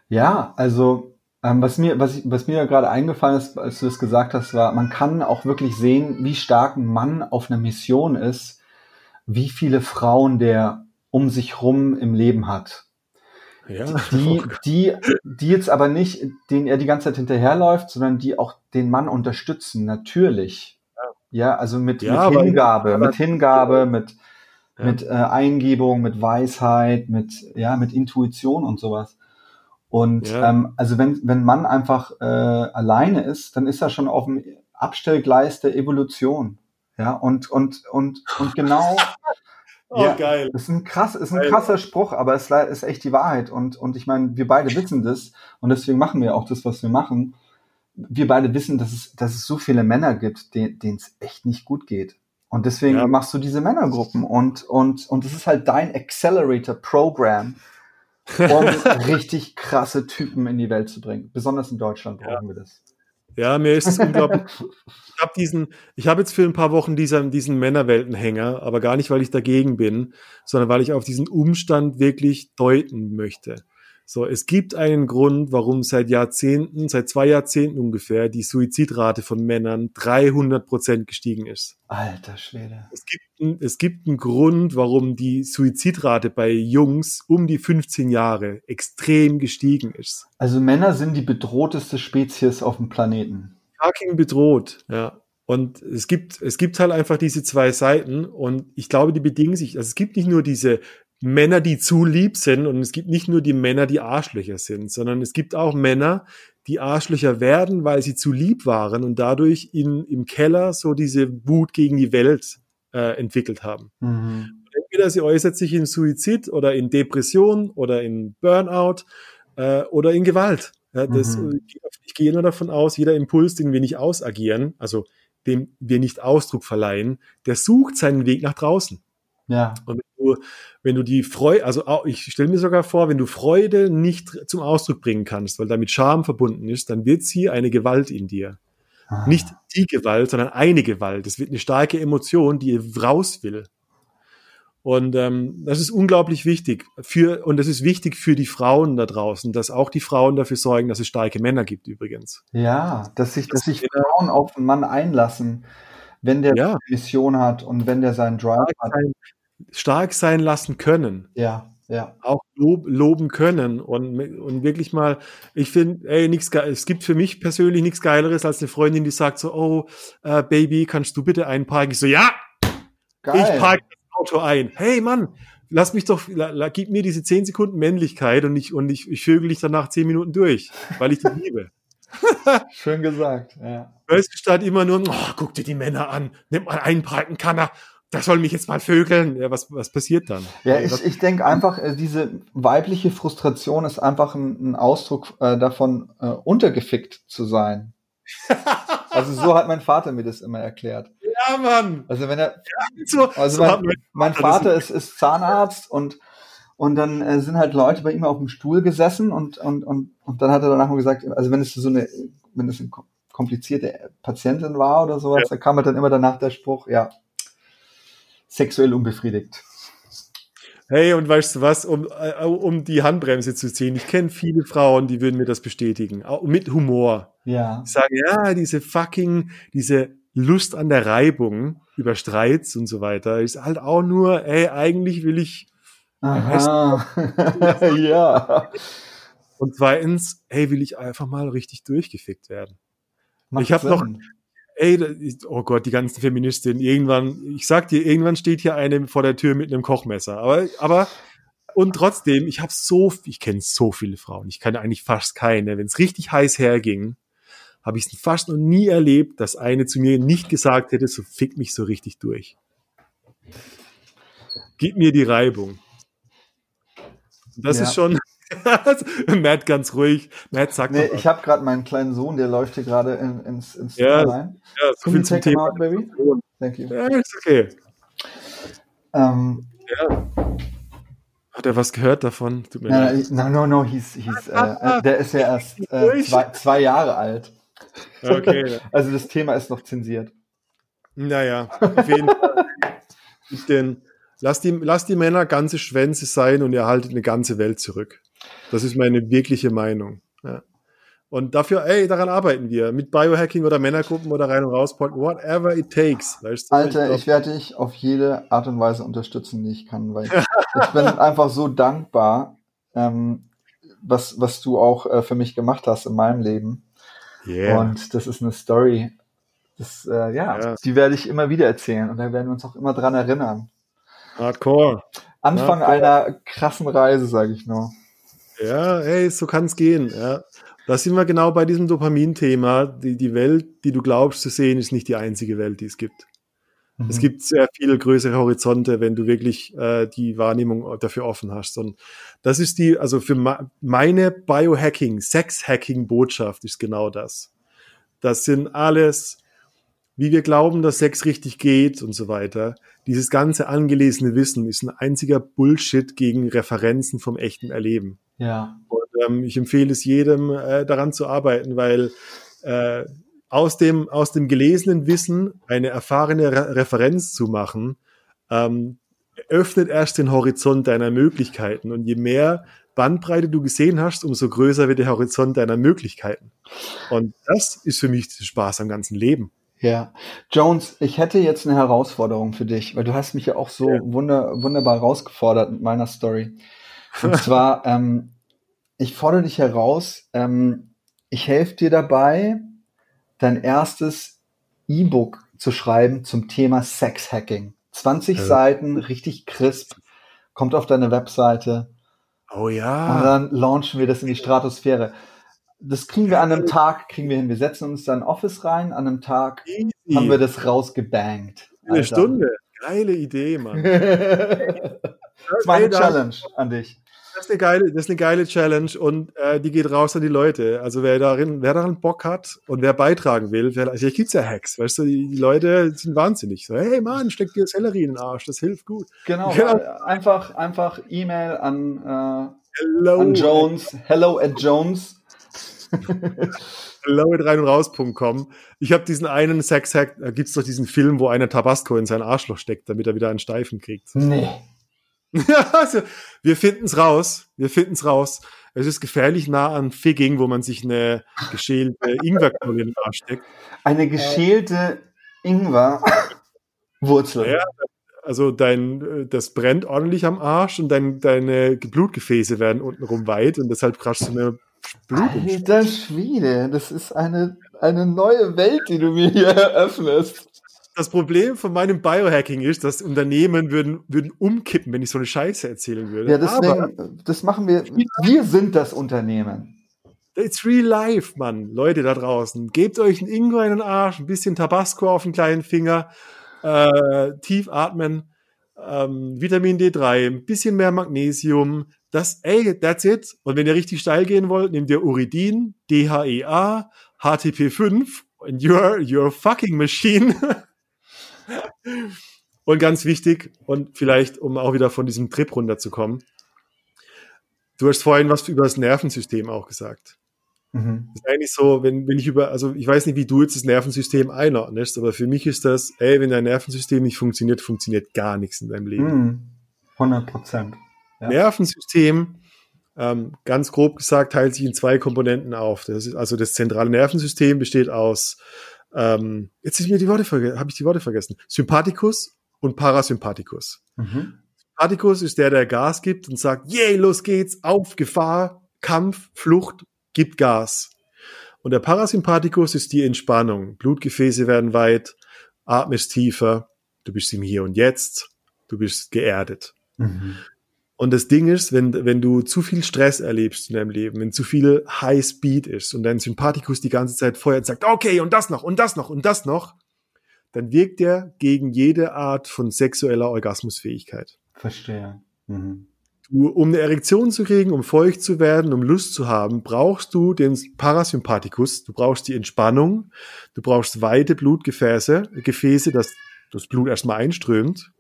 Ja, also was mir, was, ich, was mir ja gerade eingefallen ist, als du das gesagt hast, war, man kann auch wirklich sehen, wie stark ein Mann auf einer Mission ist, wie viele Frauen der um sich rum im Leben hat. Ja, Die, die, die jetzt aber nicht, denen er die ganze Zeit hinterherläuft, sondern die auch den Mann unterstützen, natürlich. Ja, also mit, Ja, mit Hingabe, aber- mit Hingabe, mit, Ja. mit äh, Eingebung, mit Weisheit, mit, ja, mit Intuition und sowas. Und Ja. ähm, also wenn, wenn man einfach äh, alleine ist, dann ist er schon auf dem Abstellgleis der Evolution. Ja, und, und, und, und genau, oh, Ja. geil. ist ein krass, ist ein Geil. krasser Spruch, aber es ist echt die Wahrheit. Und, und ich meine, wir beide wissen das und deswegen machen wir auch das, was wir machen. Wir beide wissen, dass es, dass es so viele Männer gibt, de- denen es echt nicht gut geht. Und deswegen Ja. machst du diese Männergruppen und, und, und das ist halt dein Accelerator-Programm, um richtig krasse Typen in die Welt zu bringen. Besonders in Deutschland brauchen wir das. Ja, mir ist es unglaublich. Ich habe diesen, ich habe jetzt für ein paar Wochen diesen, diesen Männerweltenhänger, aber gar nicht, weil ich dagegen bin, sondern weil ich auf diesen Umstand wirklich deuten möchte. So, es gibt einen Grund, warum seit Jahrzehnten, seit zwei Jahrzehnten ungefähr, die Suizidrate von Männern 300 Prozent gestiegen ist. Alter Schwede. Es gibt, es gibt einen Grund, warum die Suizidrate bei Jungs um die 15 Jahre extrem gestiegen ist. Also Männer sind die bedrohteste Spezies auf dem Planeten. fucking bedroht, ja. Und es gibt, es gibt halt einfach diese zwei Seiten und ich glaube, die bedingen sich. Also es gibt nicht nur diese Männer, die zu lieb sind und es gibt nicht nur die Männer, die Arschlöcher sind, sondern es gibt auch Männer, die Arschlöcher werden, weil sie zu lieb waren und dadurch in, im Keller so diese Wut gegen die Welt äh, entwickelt haben. Mhm. Entweder sie äußert sich in Suizid oder in Depression oder in Burnout äh, oder in Gewalt. Ja, das, Mhm. Ich gehe nur davon aus, jeder Impuls, den wir nicht ausagieren, also dem wir nicht Ausdruck verleihen, der sucht seinen Weg nach draußen. Ja. Und wenn du, wenn du die Freude, also auch, ich stelle mir sogar vor, wenn du Freude nicht zum Ausdruck bringen kannst, weil damit Scham verbunden ist, dann wird sie eine Gewalt in dir. Ah. Nicht die Gewalt, sondern eine Gewalt. Es wird eine starke Emotion, die raus will. Und ähm, das ist unglaublich wichtig für und das ist wichtig für die Frauen da draußen, dass auch die Frauen dafür sorgen, dass es starke Männer gibt übrigens. Ja, dass sich, dass Das sich Frauen auf einen Mann einlassen, wenn der Ja. Mission hat und wenn der seinen Drive Stark hat. sein, stark sein lassen können, Ja, ja. auch lob, loben können und und wirklich mal, ich finde, ey, nichts es gibt für mich persönlich nichts geileres als eine Freundin, die sagt so, oh äh, Baby, kannst du bitte einparken? Ich so, ja, Geil. Ich parke das Auto ein. Hey Mann, lass mich doch, la, la, gib mir diese zehn Sekunden Männlichkeit und ich, und ich, ich vögel dich danach zehn Minuten durch, weil ich dich liebe. Schön gesagt, ja. Du, statt immer nur, oh, guck dir die Männer an, nimm mal einen breiten Kanner, das soll mich jetzt mal vögeln. Ja, was, was passiert dann? Ja, ich, ich denke einfach, äh, diese weibliche Frustration ist einfach ein, ein Ausdruck äh, davon, äh, untergefickt zu sein. also so hat mein Vater mir das immer erklärt. Ja, Mann. Also wenn er, also so mein, mein Vater ist, ist Zahnarzt und und dann äh, sind halt Leute bei ihm auf dem Stuhl gesessen und, und, und, und dann hat er danach mal gesagt, also wenn es so eine, wenn es eine komplizierte Patientin war oder sowas, ja. da kam halt dann immer danach der Spruch, ja, sexuell unbefriedigt. Hey, und weißt du was, um, äh, um die Handbremse zu ziehen, ich kenne viele Frauen, die würden mir das bestätigen, auch mit Humor. Ja. Die sagen, ja, diese fucking, diese Lust an der Reibung über Streits und so weiter ist halt auch nur, ey, eigentlich will ich Aha. ja. Und zweitens, hey, will ich einfach mal richtig durchgefickt werden. Macht ich habe noch, ey, oh Gott, die ganzen Feministinnen, irgendwann, ich sag dir, irgendwann steht hier eine vor der Tür mit einem Kochmesser. Aber, aber, und trotzdem, ich habe so, ich kenne so viele Frauen, ich kenne eigentlich fast keine. Wenn es richtig heiß herging, habe ich es fast noch nie erlebt, dass eine zu mir nicht gesagt hätte, so fick mich so richtig durch. Gib mir die Reibung. Das ja. ist schon. Matt ganz ruhig. Matt sagt nee, ich habe gerade meinen kleinen Sohn, der läuft hier gerade in, ins, ins ja, rein. Ja, so viel zum Thema. Out, baby? Thank you. Ja, ist okay. Ähm, ja. Hat er was gehört davon? Tut mir no, leid. no, no, no, he's, he's, äh, der ist ja erst äh, zwei, zwei Jahre alt. Okay. also das Thema ist noch zensiert. Naja, auf jeden Fall. Den, Lass die, lass die Männer ganze Schwänze sein und ihr haltet eine ganze Welt zurück. Das ist meine wirkliche Meinung. Ja. Und dafür, ey, daran arbeiten wir. Mit Biohacking oder Männergruppen oder rein und raus, whatever it takes. Weißt du? Alter, ich, ich werde dich auf jede Art und Weise unterstützen, die ich kann, weil ich bin einfach so dankbar, ähm, was, was du auch äh, für mich gemacht hast in meinem Leben. Yeah. Und das ist eine Story, das, äh, ja, ja, die werde ich immer wieder erzählen und da werden wir uns auch immer dran erinnern. Hardcore. Anfang Hardcore. einer krassen Reise, sage ich nur. Ja, hey, so kann es gehen. Ja. Da sind wir genau bei diesem Dopamin-Thema. Die, die Welt, die du glaubst zu sehen, ist nicht die einzige Welt, die es gibt. Mhm. Es gibt sehr viele größere Horizonte, wenn du wirklich äh, die Wahrnehmung dafür offen hast. Und das ist die, also für meine Biohacking, Sex-Hacking-Botschaft ist genau das. Das sind alles wie wir glauben, dass Sex richtig geht und so weiter. Dieses ganze angelesene Wissen ist ein einziger Bullshit gegen Referenzen vom echten Erleben. Ja. Und ähm, ich empfehle es jedem, äh, daran zu arbeiten, weil äh, aus dem aus dem gelesenen Wissen eine erfahrene Re Referenz zu machen, ähm, öffnet erst den Horizont deiner Möglichkeiten. Und je mehr Bandbreite du gesehen hast, umso größer wird der Horizont deiner Möglichkeiten. Und das ist für mich der Spaß am ganzen Leben. Ja, Jones, ich hätte jetzt eine Herausforderung für dich, weil du hast mich ja auch so ja. wunder, wunderbar herausgefordert mit meiner Story. Und zwar, ähm, ich fordere dich heraus, ähm, ich helfe dir dabei, dein erstes E-Book zu schreiben zum Thema Sex-Hacking. 20 ja. Seiten, richtig crisp, kommt auf deine Webseite. Oh ja. Und dann launchen wir das in die Stratosphäre das kriegen wir an einem Tag, kriegen wir hin. Wir setzen uns dann Office rein, an einem Tag Easy. haben wir das rausgebankt. Eine Stunde. Geile Idee, Mann. das ist meine Challenge an dich. Das ist eine geile, das ist eine geile Challenge und äh, die geht raus an die Leute. Also wer darin, wer daran Bock hat und wer beitragen will, wer, hier gibt's ja Hacks, weißt du, die, die, Leute sind wahnsinnig. So, hey Mann, steck dir Sellerie in den Arsch, das hilft gut. Genau, genau. einfach, einfach E-Mail an, äh, hello. an Jones, hello at Jones Low rein und raus.com. Ich habe diesen einen Sex-Hack, da gibt's doch diesen Film, wo einer Tabasco in sein Arschloch steckt, damit er wieder einen Steifen kriegt. Nee. also, wir finden's raus. Wir finden's raus. Es ist gefährlich nah an Figging, wo man sich eine geschälte Ingwerknolle in den Arsch steckt. Eine geschälte Ingwerwurzel. Ja, also dein, das brennt ordentlich am Arsch und dein, deine Blutgefäße werden untenrum weit und deshalb kraschst du eine Blut Alter Schwede, das ist eine, eine neue Welt, die du mir hier eröffnest. das Problem von meinem Biohacking ist, dass Unternehmen würden, würden umkippen, wenn ich so eine Scheiße erzählen würde. Ja, deswegen, Aber, das machen wir. Wir sind das Unternehmen. It's real life, Mann. Leute da draußen. Gebt euch einen Ingo in den Arsch, ein bisschen Tabasco auf den kleinen Finger, äh, tief atmen, ähm, Vitamin D3, ein bisschen mehr Magnesium. Das, ey, that's it. Und wenn ihr richtig steil gehen wollt, nehmt ihr Uridin, DHEA, HTP5 und you're, you're a fucking machine. und ganz wichtig, und vielleicht, um auch wieder von diesem Trip runterzukommen, du hast vorhin was über das Nervensystem auch gesagt. Mhm. Das ist eigentlich so, wenn, wenn ich über, also ich weiß nicht, wie du jetzt das Nervensystem einordnest, aber für mich ist das, ey, wenn dein Nervensystem nicht funktioniert, funktioniert gar nichts in deinem Leben. Mhm. 100 Prozent. Ja. Nervensystem, ähm, ganz grob gesagt, teilt sich in zwei Komponenten auf. Das ist, also das zentrale Nervensystem besteht aus, ähm, jetzt ist mir die Worte habe ich die Worte vergessen, Sympathikus und Parasympathikus. Mhm. Sympathikus ist der, der Gas gibt und sagt, yay, los geht's, auf, Gefahr, Kampf, Flucht, gibt Gas. Und der Parasympathikus ist die Entspannung. Blutgefäße werden weit, atmest tiefer, du bist im Hier und Jetzt, du bist geerdet. Mhm. Und das Ding ist, wenn, wenn du zu viel Stress erlebst in deinem Leben, wenn zu viel High Speed ist und dein Sympathikus die ganze Zeit feuert und sagt, okay, und das noch, und das noch, und das noch, dann wirkt er gegen jede Art von sexueller Orgasmusfähigkeit. Verstehe. Mhm. Du, um eine Erektion zu kriegen, um feucht zu werden, um Lust zu haben, brauchst du den Parasympathikus, du brauchst die Entspannung, du brauchst weite Blutgefäße, Gefäße, dass das Blut erstmal einströmt.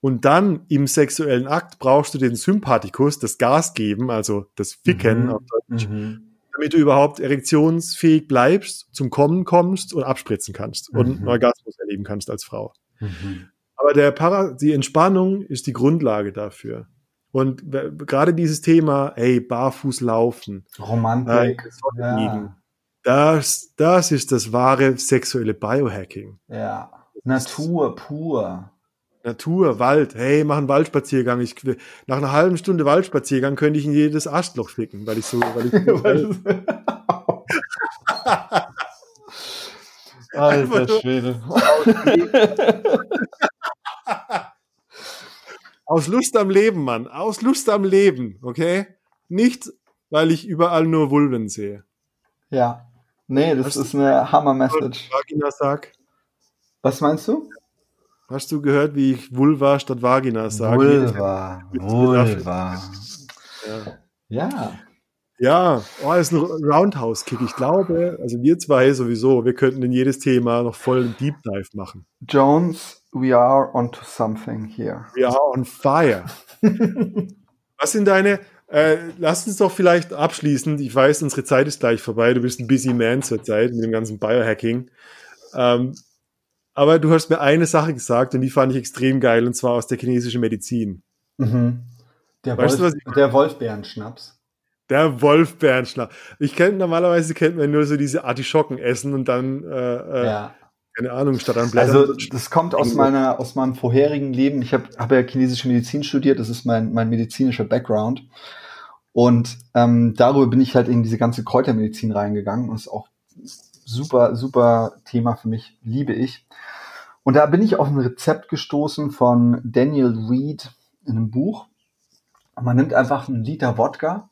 Und dann im sexuellen Akt brauchst du den Sympathikus, das Gas geben, also das Ficken, mhm. mhm. damit du überhaupt erektionsfähig bleibst, zum Kommen kommst und abspritzen kannst mhm. und einen Orgasmus erleben kannst als Frau. Mhm. Aber der Para, die Entspannung ist die Grundlage dafür. Und gerade dieses Thema, ey, barfuß laufen. Romantik. Äh, ja. Das, das ist das wahre sexuelle Biohacking. Ja. Natur pur. Natur, Wald. Hey, mach einen Waldspaziergang. Ich, nach einer halben Stunde Waldspaziergang könnte ich in jedes Astloch ficken, weil ich so, weil ich so Alter Schwede. Aus Lust am Leben, Mann. Aus Lust am Leben, okay? Nicht, weil ich überall nur Vulven sehe. Ja. Nee, das Hast ist eine Hammer-Message. Was meinst du? Hast du gehört, wie ich Vulva statt Vagina sage? Vulva. Vulva. Ja. Ja. Ja, oh, das ist ein Roundhouse-Kick. Ich glaube, also wir zwei sowieso, wir könnten in jedes Thema noch voll einen Deep Dive machen. Jones, we are onto something here. We are on fire. Was sind deine, äh, lass uns doch vielleicht abschließend, ich weiß, unsere Zeit ist gleich vorbei, du bist ein busy man zurzeit mit dem ganzen Biohacking. Ähm, aber du hast mir eine Sache gesagt und die fand ich extrem geil und zwar aus der chinesischen Medizin. Mhm. Der, weißt Wolf, du, der Wolfbärenschnaps. Der Wolfbärenschnaps. Ich kenne normalerweise kennt man nur so diese Artischocken essen und dann äh, äh ja. keine Ahnung statt an Blättern. Also das kommt aus meiner aus meinem vorherigen Leben. Ich habe hab ja chinesische Medizin studiert. Das ist mein mein medizinischer Background. Und ähm, darüber bin ich halt in diese ganze Kräutermedizin reingegangen und ist auch super super Thema für mich. Liebe ich. Und da bin ich auf ein Rezept gestoßen von Daniel Reed in einem Buch. Man nimmt einfach einen Liter Wodka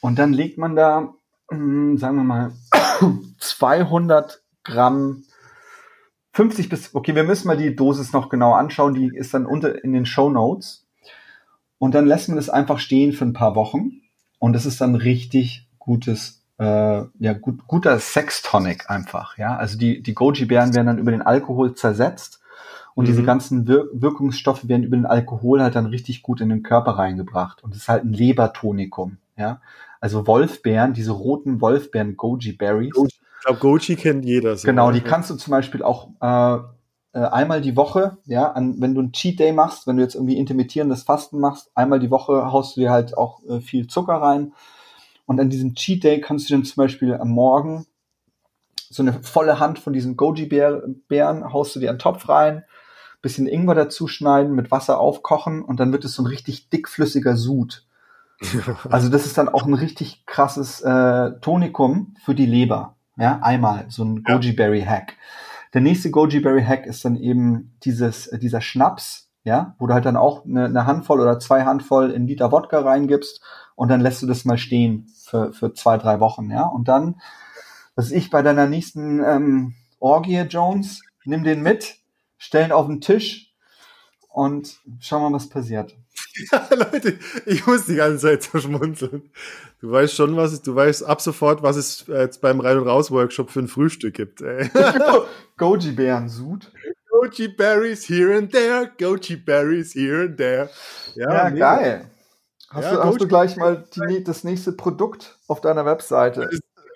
und dann legt man da, hm, sagen wir mal, 200 Gramm 50 bis, okay, wir müssen mal die Dosis noch genau anschauen, die ist dann unter in den Show Notes. Und dann lässt man das einfach stehen für ein paar Wochen. Und es ist dann richtig gutes, äh, ja, gut, guter Sextonic einfach, ja. Also die, die Goji-Beeren werden dann über den Alkohol zersetzt und mhm. diese ganzen Wir Wirkungsstoffe werden über den Alkohol halt dann richtig gut in den Körper reingebracht. Und es ist halt ein Lebertonikum, ja. Also Wolfbeeren, diese roten Wolfbeeren, Goji Berries. Ich glaube, Goji kennt jeder. So genau, die kannst du zum Beispiel auch äh, äh, einmal die Woche, ja, an, wenn du ein Cheat Day machst, wenn du jetzt irgendwie intermittierendes Fasten machst, einmal die Woche haust du dir halt auch äh, viel Zucker rein. Und an diesem Cheat Day kannst du dann zum Beispiel am Morgen so eine volle Hand von diesen Goji-Beeren haust du dir einen Topf rein, bisschen Ingwer dazu schneiden, mit Wasser aufkochen und dann wird es so ein richtig dickflüssiger Sud. Also das ist dann auch ein richtig krasses äh, Tonikum für die Leber. Ja, einmal so ein Goji Berry Hack. Der nächste Goji Berry Hack ist dann eben dieses, äh, dieser Schnaps, ja, wo du halt dann auch eine, eine Handvoll oder zwei Handvoll in Liter Wodka reingibst und dann lässt du das mal stehen für, für zwei, drei Wochen, ja. Und dann, was ich bei deiner nächsten ähm, Orgie, Jones, nimm den mit, stellen auf den Tisch und schau mal, was passiert. Ja, Leute, ich muss die ganze Zeit verschmunzeln. Du weißt schon, was es, du weißt ab sofort, was es jetzt beim Rein- und Raus-Workshop für ein Frühstück gibt. Ey. Goji Bären Sud. Goji Berries here and there, Goji Berries here and there. Ja, geil. Hast, Ja, du, hast du gleich mal die, das nächste Produkt auf deiner Webseite?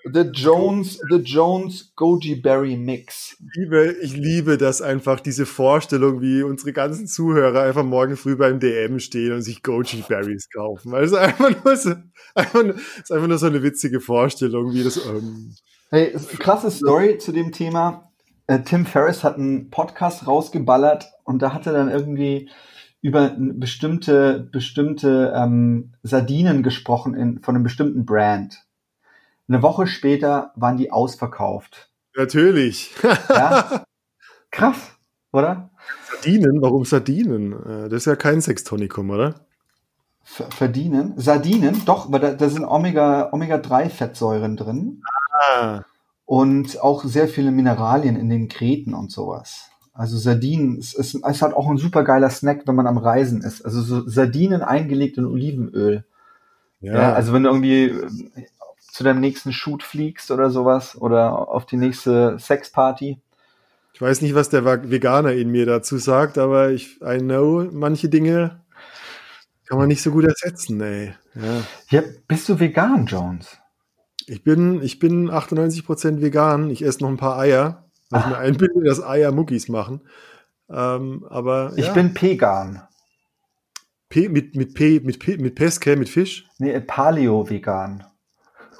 The Jones, The Jones Goji Berry Mix. Ich liebe, ich liebe das einfach, diese Vorstellung, wie unsere ganzen Zuhörer einfach morgen früh beim DM stehen und sich Goji Berries kaufen. Weil es ist einfach nur so, einfach, nur- es ist einfach nur so eine witzige Vorstellung, wie das, ähm, Hey, krasse Story zu dem Thema. Äh, Tim Ferriss hat einen Podcast rausgeballert und da hat er dann irgendwie über bestimmte, bestimmte ähm, Sardinen gesprochen in, von einem bestimmten Brand. Eine Woche später waren die ausverkauft. natürlich. Ja? Krass, oder? Sardinen? Warum Sardinen? Äh, Das ist ja kein Sextonikum, oder? Ver verdienen. Sardinen, doch, weil da, da sind Omega, Omega-3-Fettsäuren drin Ah, und auch sehr viele Mineralien in den Kreten und sowas. Also Sardinen ist, ist, ist halt auch ein super geiler Snack, wenn man am Reisen ist. Also so Sardinen eingelegt in Olivenöl. ja. Ja, also wenn du irgendwie äh, zu deinem nächsten Shoot fliegst oder sowas oder auf die nächste Sexparty. ich weiß nicht, was der Veganer in mir dazu sagt, aber ich, I know, manche Dinge kann man nicht so gut ersetzen, ey. Ja. Ja, bist du vegan, Jones? Ich bin, ich bin 98% vegan. Ich esse noch ein paar Eier, weil ich mir einbilde, dass Eier Muckis machen. Ähm, aber Ich ja, bin Pegan. P, mit, mit, P, mit, P, mit Peske, mit Fisch. Nee, Paleo-Vegan.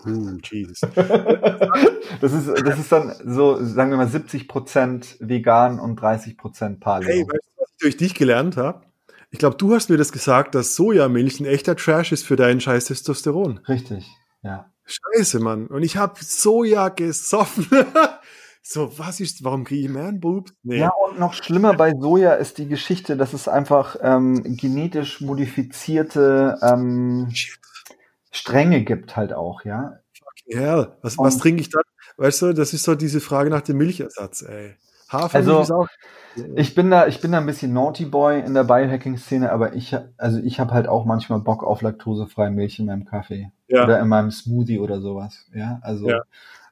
Uh, Jesus. Das ist, das ist dann so, sagen wir mal, 70% vegan und 30% Paleo. Hey, weißt du, was ich durch dich gelernt habe? Ich glaube, du hast mir das gesagt, dass Sojamilch ein echter Trash ist für deinen scheiß Testosteron. Richtig, ja. Scheiße, Mann. Und ich habe Soja gesoffen. so, was ist, warum kriege ich Man-Boobs? Nee. Ja, und noch schlimmer bei Soja ist die Geschichte, dass es einfach ähm, genetisch modifizierte ähm, Stränge gibt halt auch, ja. Ja, was, was Und- trinke ich dann? Weißt du, das ist so diese Frage nach dem Milchersatz, ey. Hafermilch Also, ist auch. Ich bin da, ich bin da ein bisschen Naughty Boy in der Biohacking-Szene, aber ich, also ich habe halt auch manchmal Bock auf laktosefreie Milch in meinem Kaffee Ja. oder in meinem Smoothie oder sowas. Ja, also, Ja.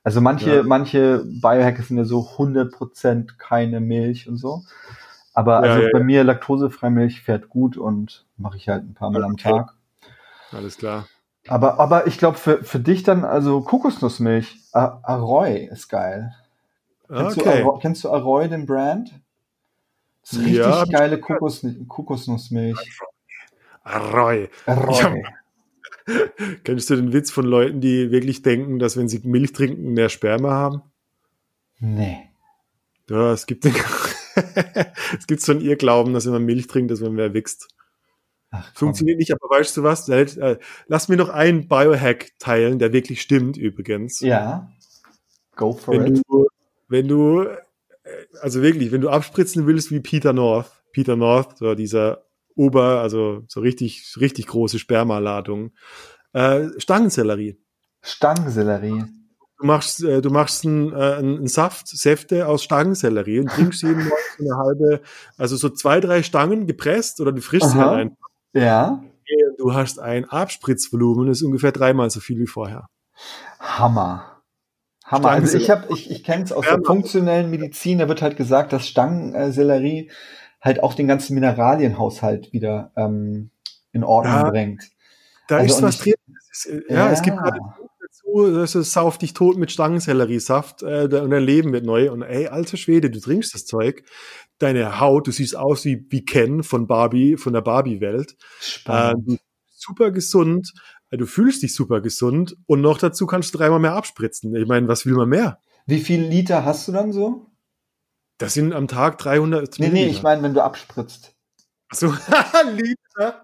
Also manche, Ja. manche Biohacker sind ja so 100% keine Milch und so. Aber also ja, bei mir laktosefreie Milch fährt gut und mache ich halt ein paar Mal am Okay. Tag. Alles klar. Aber, aber ich glaube für, für dich dann also Kokosnussmilch, Aroy ist geil. Kennst, du Okay. Aroy, kennst du Aroy, den Brand? Das ist richtig Ja, geile Kokos, Kokosnussmilch. Arroy. Aroy. Kennst du den Witz von Leuten, die wirklich denken, dass wenn sie Milch trinken, mehr Sperma haben? Nee. Ja, es gibt den, es gibt so einen Irrglauben, dass wenn man Milch trinkt, dass man mehr wächst. Ach. Funktioniert nicht, aber weißt du was? Äh, Lass mir noch einen Biohack teilen, der wirklich stimmt übrigens. Ja. Go for wenn it. du, wenn du, äh, also wirklich, wenn du abspritzen willst wie Peter North, Peter North, so dieser Ober, also so richtig, richtig große Spermaladung, äh, Stangensellerie. Stangensellerie. Du machst, äh, du machst einen, äh, einen Saft, Säfte aus Stangensellerie und trinkst jeden Morgen so eine halbe, also so zwei, drei Stangen gepresst oder du frischst sie halt ein. Ja. Du hast ein Abspritzvolumen, das ist ungefähr dreimal so viel wie vorher. Hammer. Hammer. Also ich habe, ich, ich kenne es aus der funktionellen Medizin, da wird halt gesagt, dass Stangensellerie halt auch den ganzen Mineralienhaushalt wieder ähm, in Ordnung Ja. bringt. Da Also ist was drin. Ist, äh, ja, es gibt gerade dazu, das ist Sauf dich tot mit Stangenselleriesaft äh, und dein Leben wird neu. Und ey, alter Schwede, du trinkst das Zeug. Deine Haut, du siehst aus wie, wie Ken von Barbie, von der Barbie-Welt. Äh, Spannend. du bist super gesund, äh, du fühlst dich super gesund und noch dazu kannst du dreimal mehr abspritzen. Ich meine, was will man mehr? Wie viel Liter hast du dann so? Das sind am Tag 300 Nee, nee, ich meine, wenn du abspritzt. So, Liter.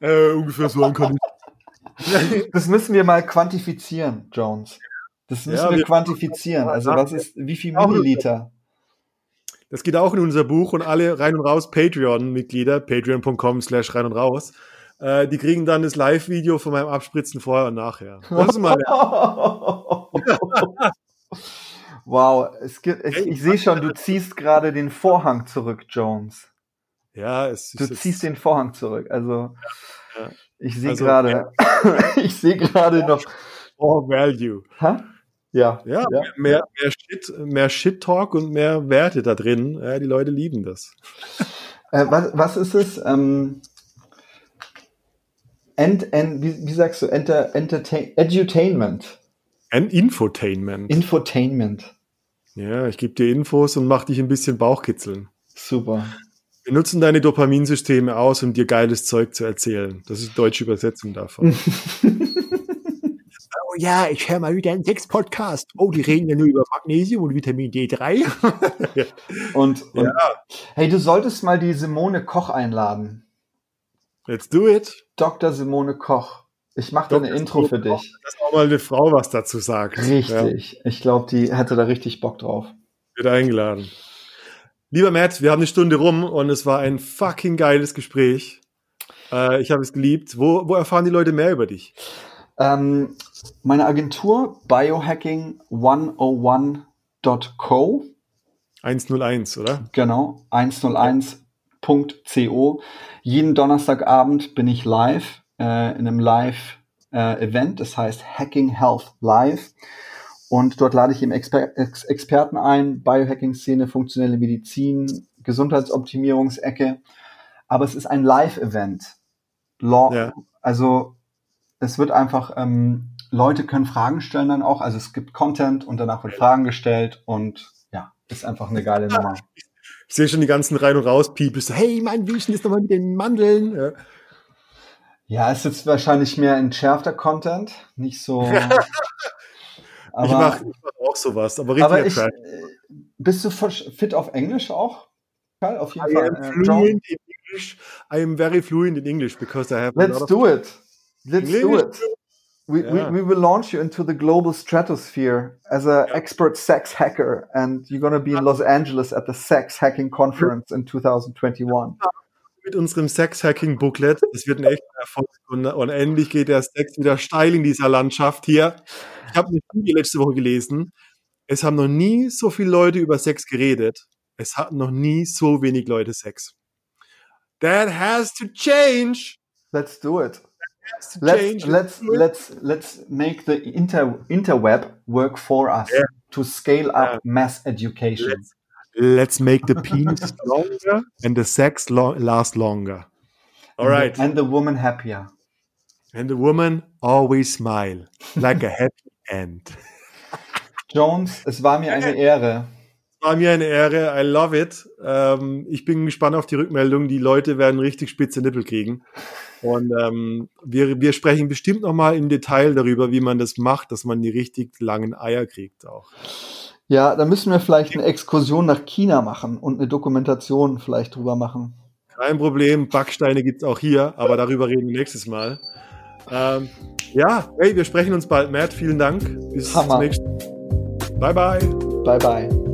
Äh, ungefähr so ein ich. Das müssen wir mal quantifizieren, Jones. Das müssen Ja, wir wir- quantifizieren. Also was ist, wie viel Milliliter? Das geht auch in unser Buch und alle rein und raus Patreon-Mitglieder, patreon.com slash rein und raus, äh, die kriegen dann das Live-Video von meinem Abspritzen vorher und nachher. Das ist mal wow, es gibt, ich, ich sehe schon, du ziehst gerade den Vorhang zurück, Jones. Ja, es Du ziehst den Vorhang zurück. Also ja. ich sehe also, gerade, ich sehe gerade noch. More value. Ha? Ja, ja, ja. Mehr, mehr, Shit, mehr Shit-Talk und mehr Werte da drin. Ja, die Leute lieben das. Äh, was, was ist es? Ähm, ent, ent, wie, wie sagst du? Enter, entertain, edutainment. Infotainment. Infotainment. Ja, ich gebe dir Infos und mach dich ein bisschen Bauchkitzeln. Super. Wir nutzen deine Dopaminsysteme aus, um dir geiles Zeug zu erzählen. Das ist die deutsche Übersetzung davon. ja, ich höre mal wieder einen Sex-Podcast. Oh, die reden ja nur über Magnesium und Vitamin D3. und, und ja. hey, du solltest mal die Simone Koch einladen. Let's do it. Dr. Simone Koch. Ich mache da eine Intro für dich. Dass auch mal eine Frau was dazu sagt. Richtig. Ja. Ich glaube, die hätte da richtig Bock drauf. Wird eingeladen. Lieber Matt, wir haben eine Stunde rum und es war ein fucking geiles Gespräch. Äh, ich habe es geliebt. Wo, wo erfahren die Leute mehr über dich? Ähm, meine Agentur biohacking101.co. 101, oder? Genau, 101.co. Jeden Donnerstagabend bin ich live äh, in einem Live-Event, äh, das heißt Hacking Health Live. Und dort lade ich eben Exper Ex Experten ein, Biohacking-Szene, funktionelle Medizin, Gesundheitsoptimierungsecke. Aber es ist ein Live-Event. Ja. Also es wird einfach, ähm, Leute können Fragen stellen dann auch. Also es gibt Content und danach wird Fragen gestellt und ja, ist einfach eine geile Nummer. Ich sehe schon die ganzen rein und raus People so, hey, mein wie ist nochmal mit den Mandeln? Ja. Ja, es ist wahrscheinlich mehr entschärfter Content, nicht so. aber, ich mache mach auch sowas, aber richtig. Aber ich, äh, bist du fit auf Englisch auch? Auf jeden I Fall. Am äh, fluent in English. I am very fluent in English because I have. Let's do it. Let's English. do it. We, yeah. we, we will launch you into the global stratosphere as an yeah. expert sex hacker, and you're going to be in Los Angeles at the Sex Hacking Conference in 2021. Mit unserem Sex Hacking Booklet, das wird ein echter Erfolg und, und endlich geht der Sex wieder steil in dieser Landschaft hier. Ich habe eine Studie letzte Woche gelesen. Es haben noch nie so viele Leute über Sex geredet. Es hatten noch nie so wenig Leute Sex. That has to change. Let's do it let's let's let's let's make the inter interweb work for us yeah. to scale up yeah. mass education. Let's, let's, make the penis longer and the sex lo last longer. All and right, the, and the woman happier. And the woman always smile like a happy end. Jones, es war mir eine Ehre. Es war mir eine Ehre. I love it. Ähm, ich bin gespannt auf die Rückmeldung. Die Leute werden richtig spitze Nippel kriegen. Und ähm, wir, wir sprechen bestimmt nochmal im Detail darüber, wie man das macht, dass man die richtig langen Eier kriegt auch. Ja, da müssen wir vielleicht eine Exkursion nach China machen und eine Dokumentation vielleicht drüber machen. Kein Problem, Backsteine gibt's auch hier, aber darüber reden wir nächstes Mal. Ähm, ja, hey, wir sprechen uns bald, Matt. Vielen Dank. Bis Hammer. zum nächsten Mal. Bye, bye. Bye, bye.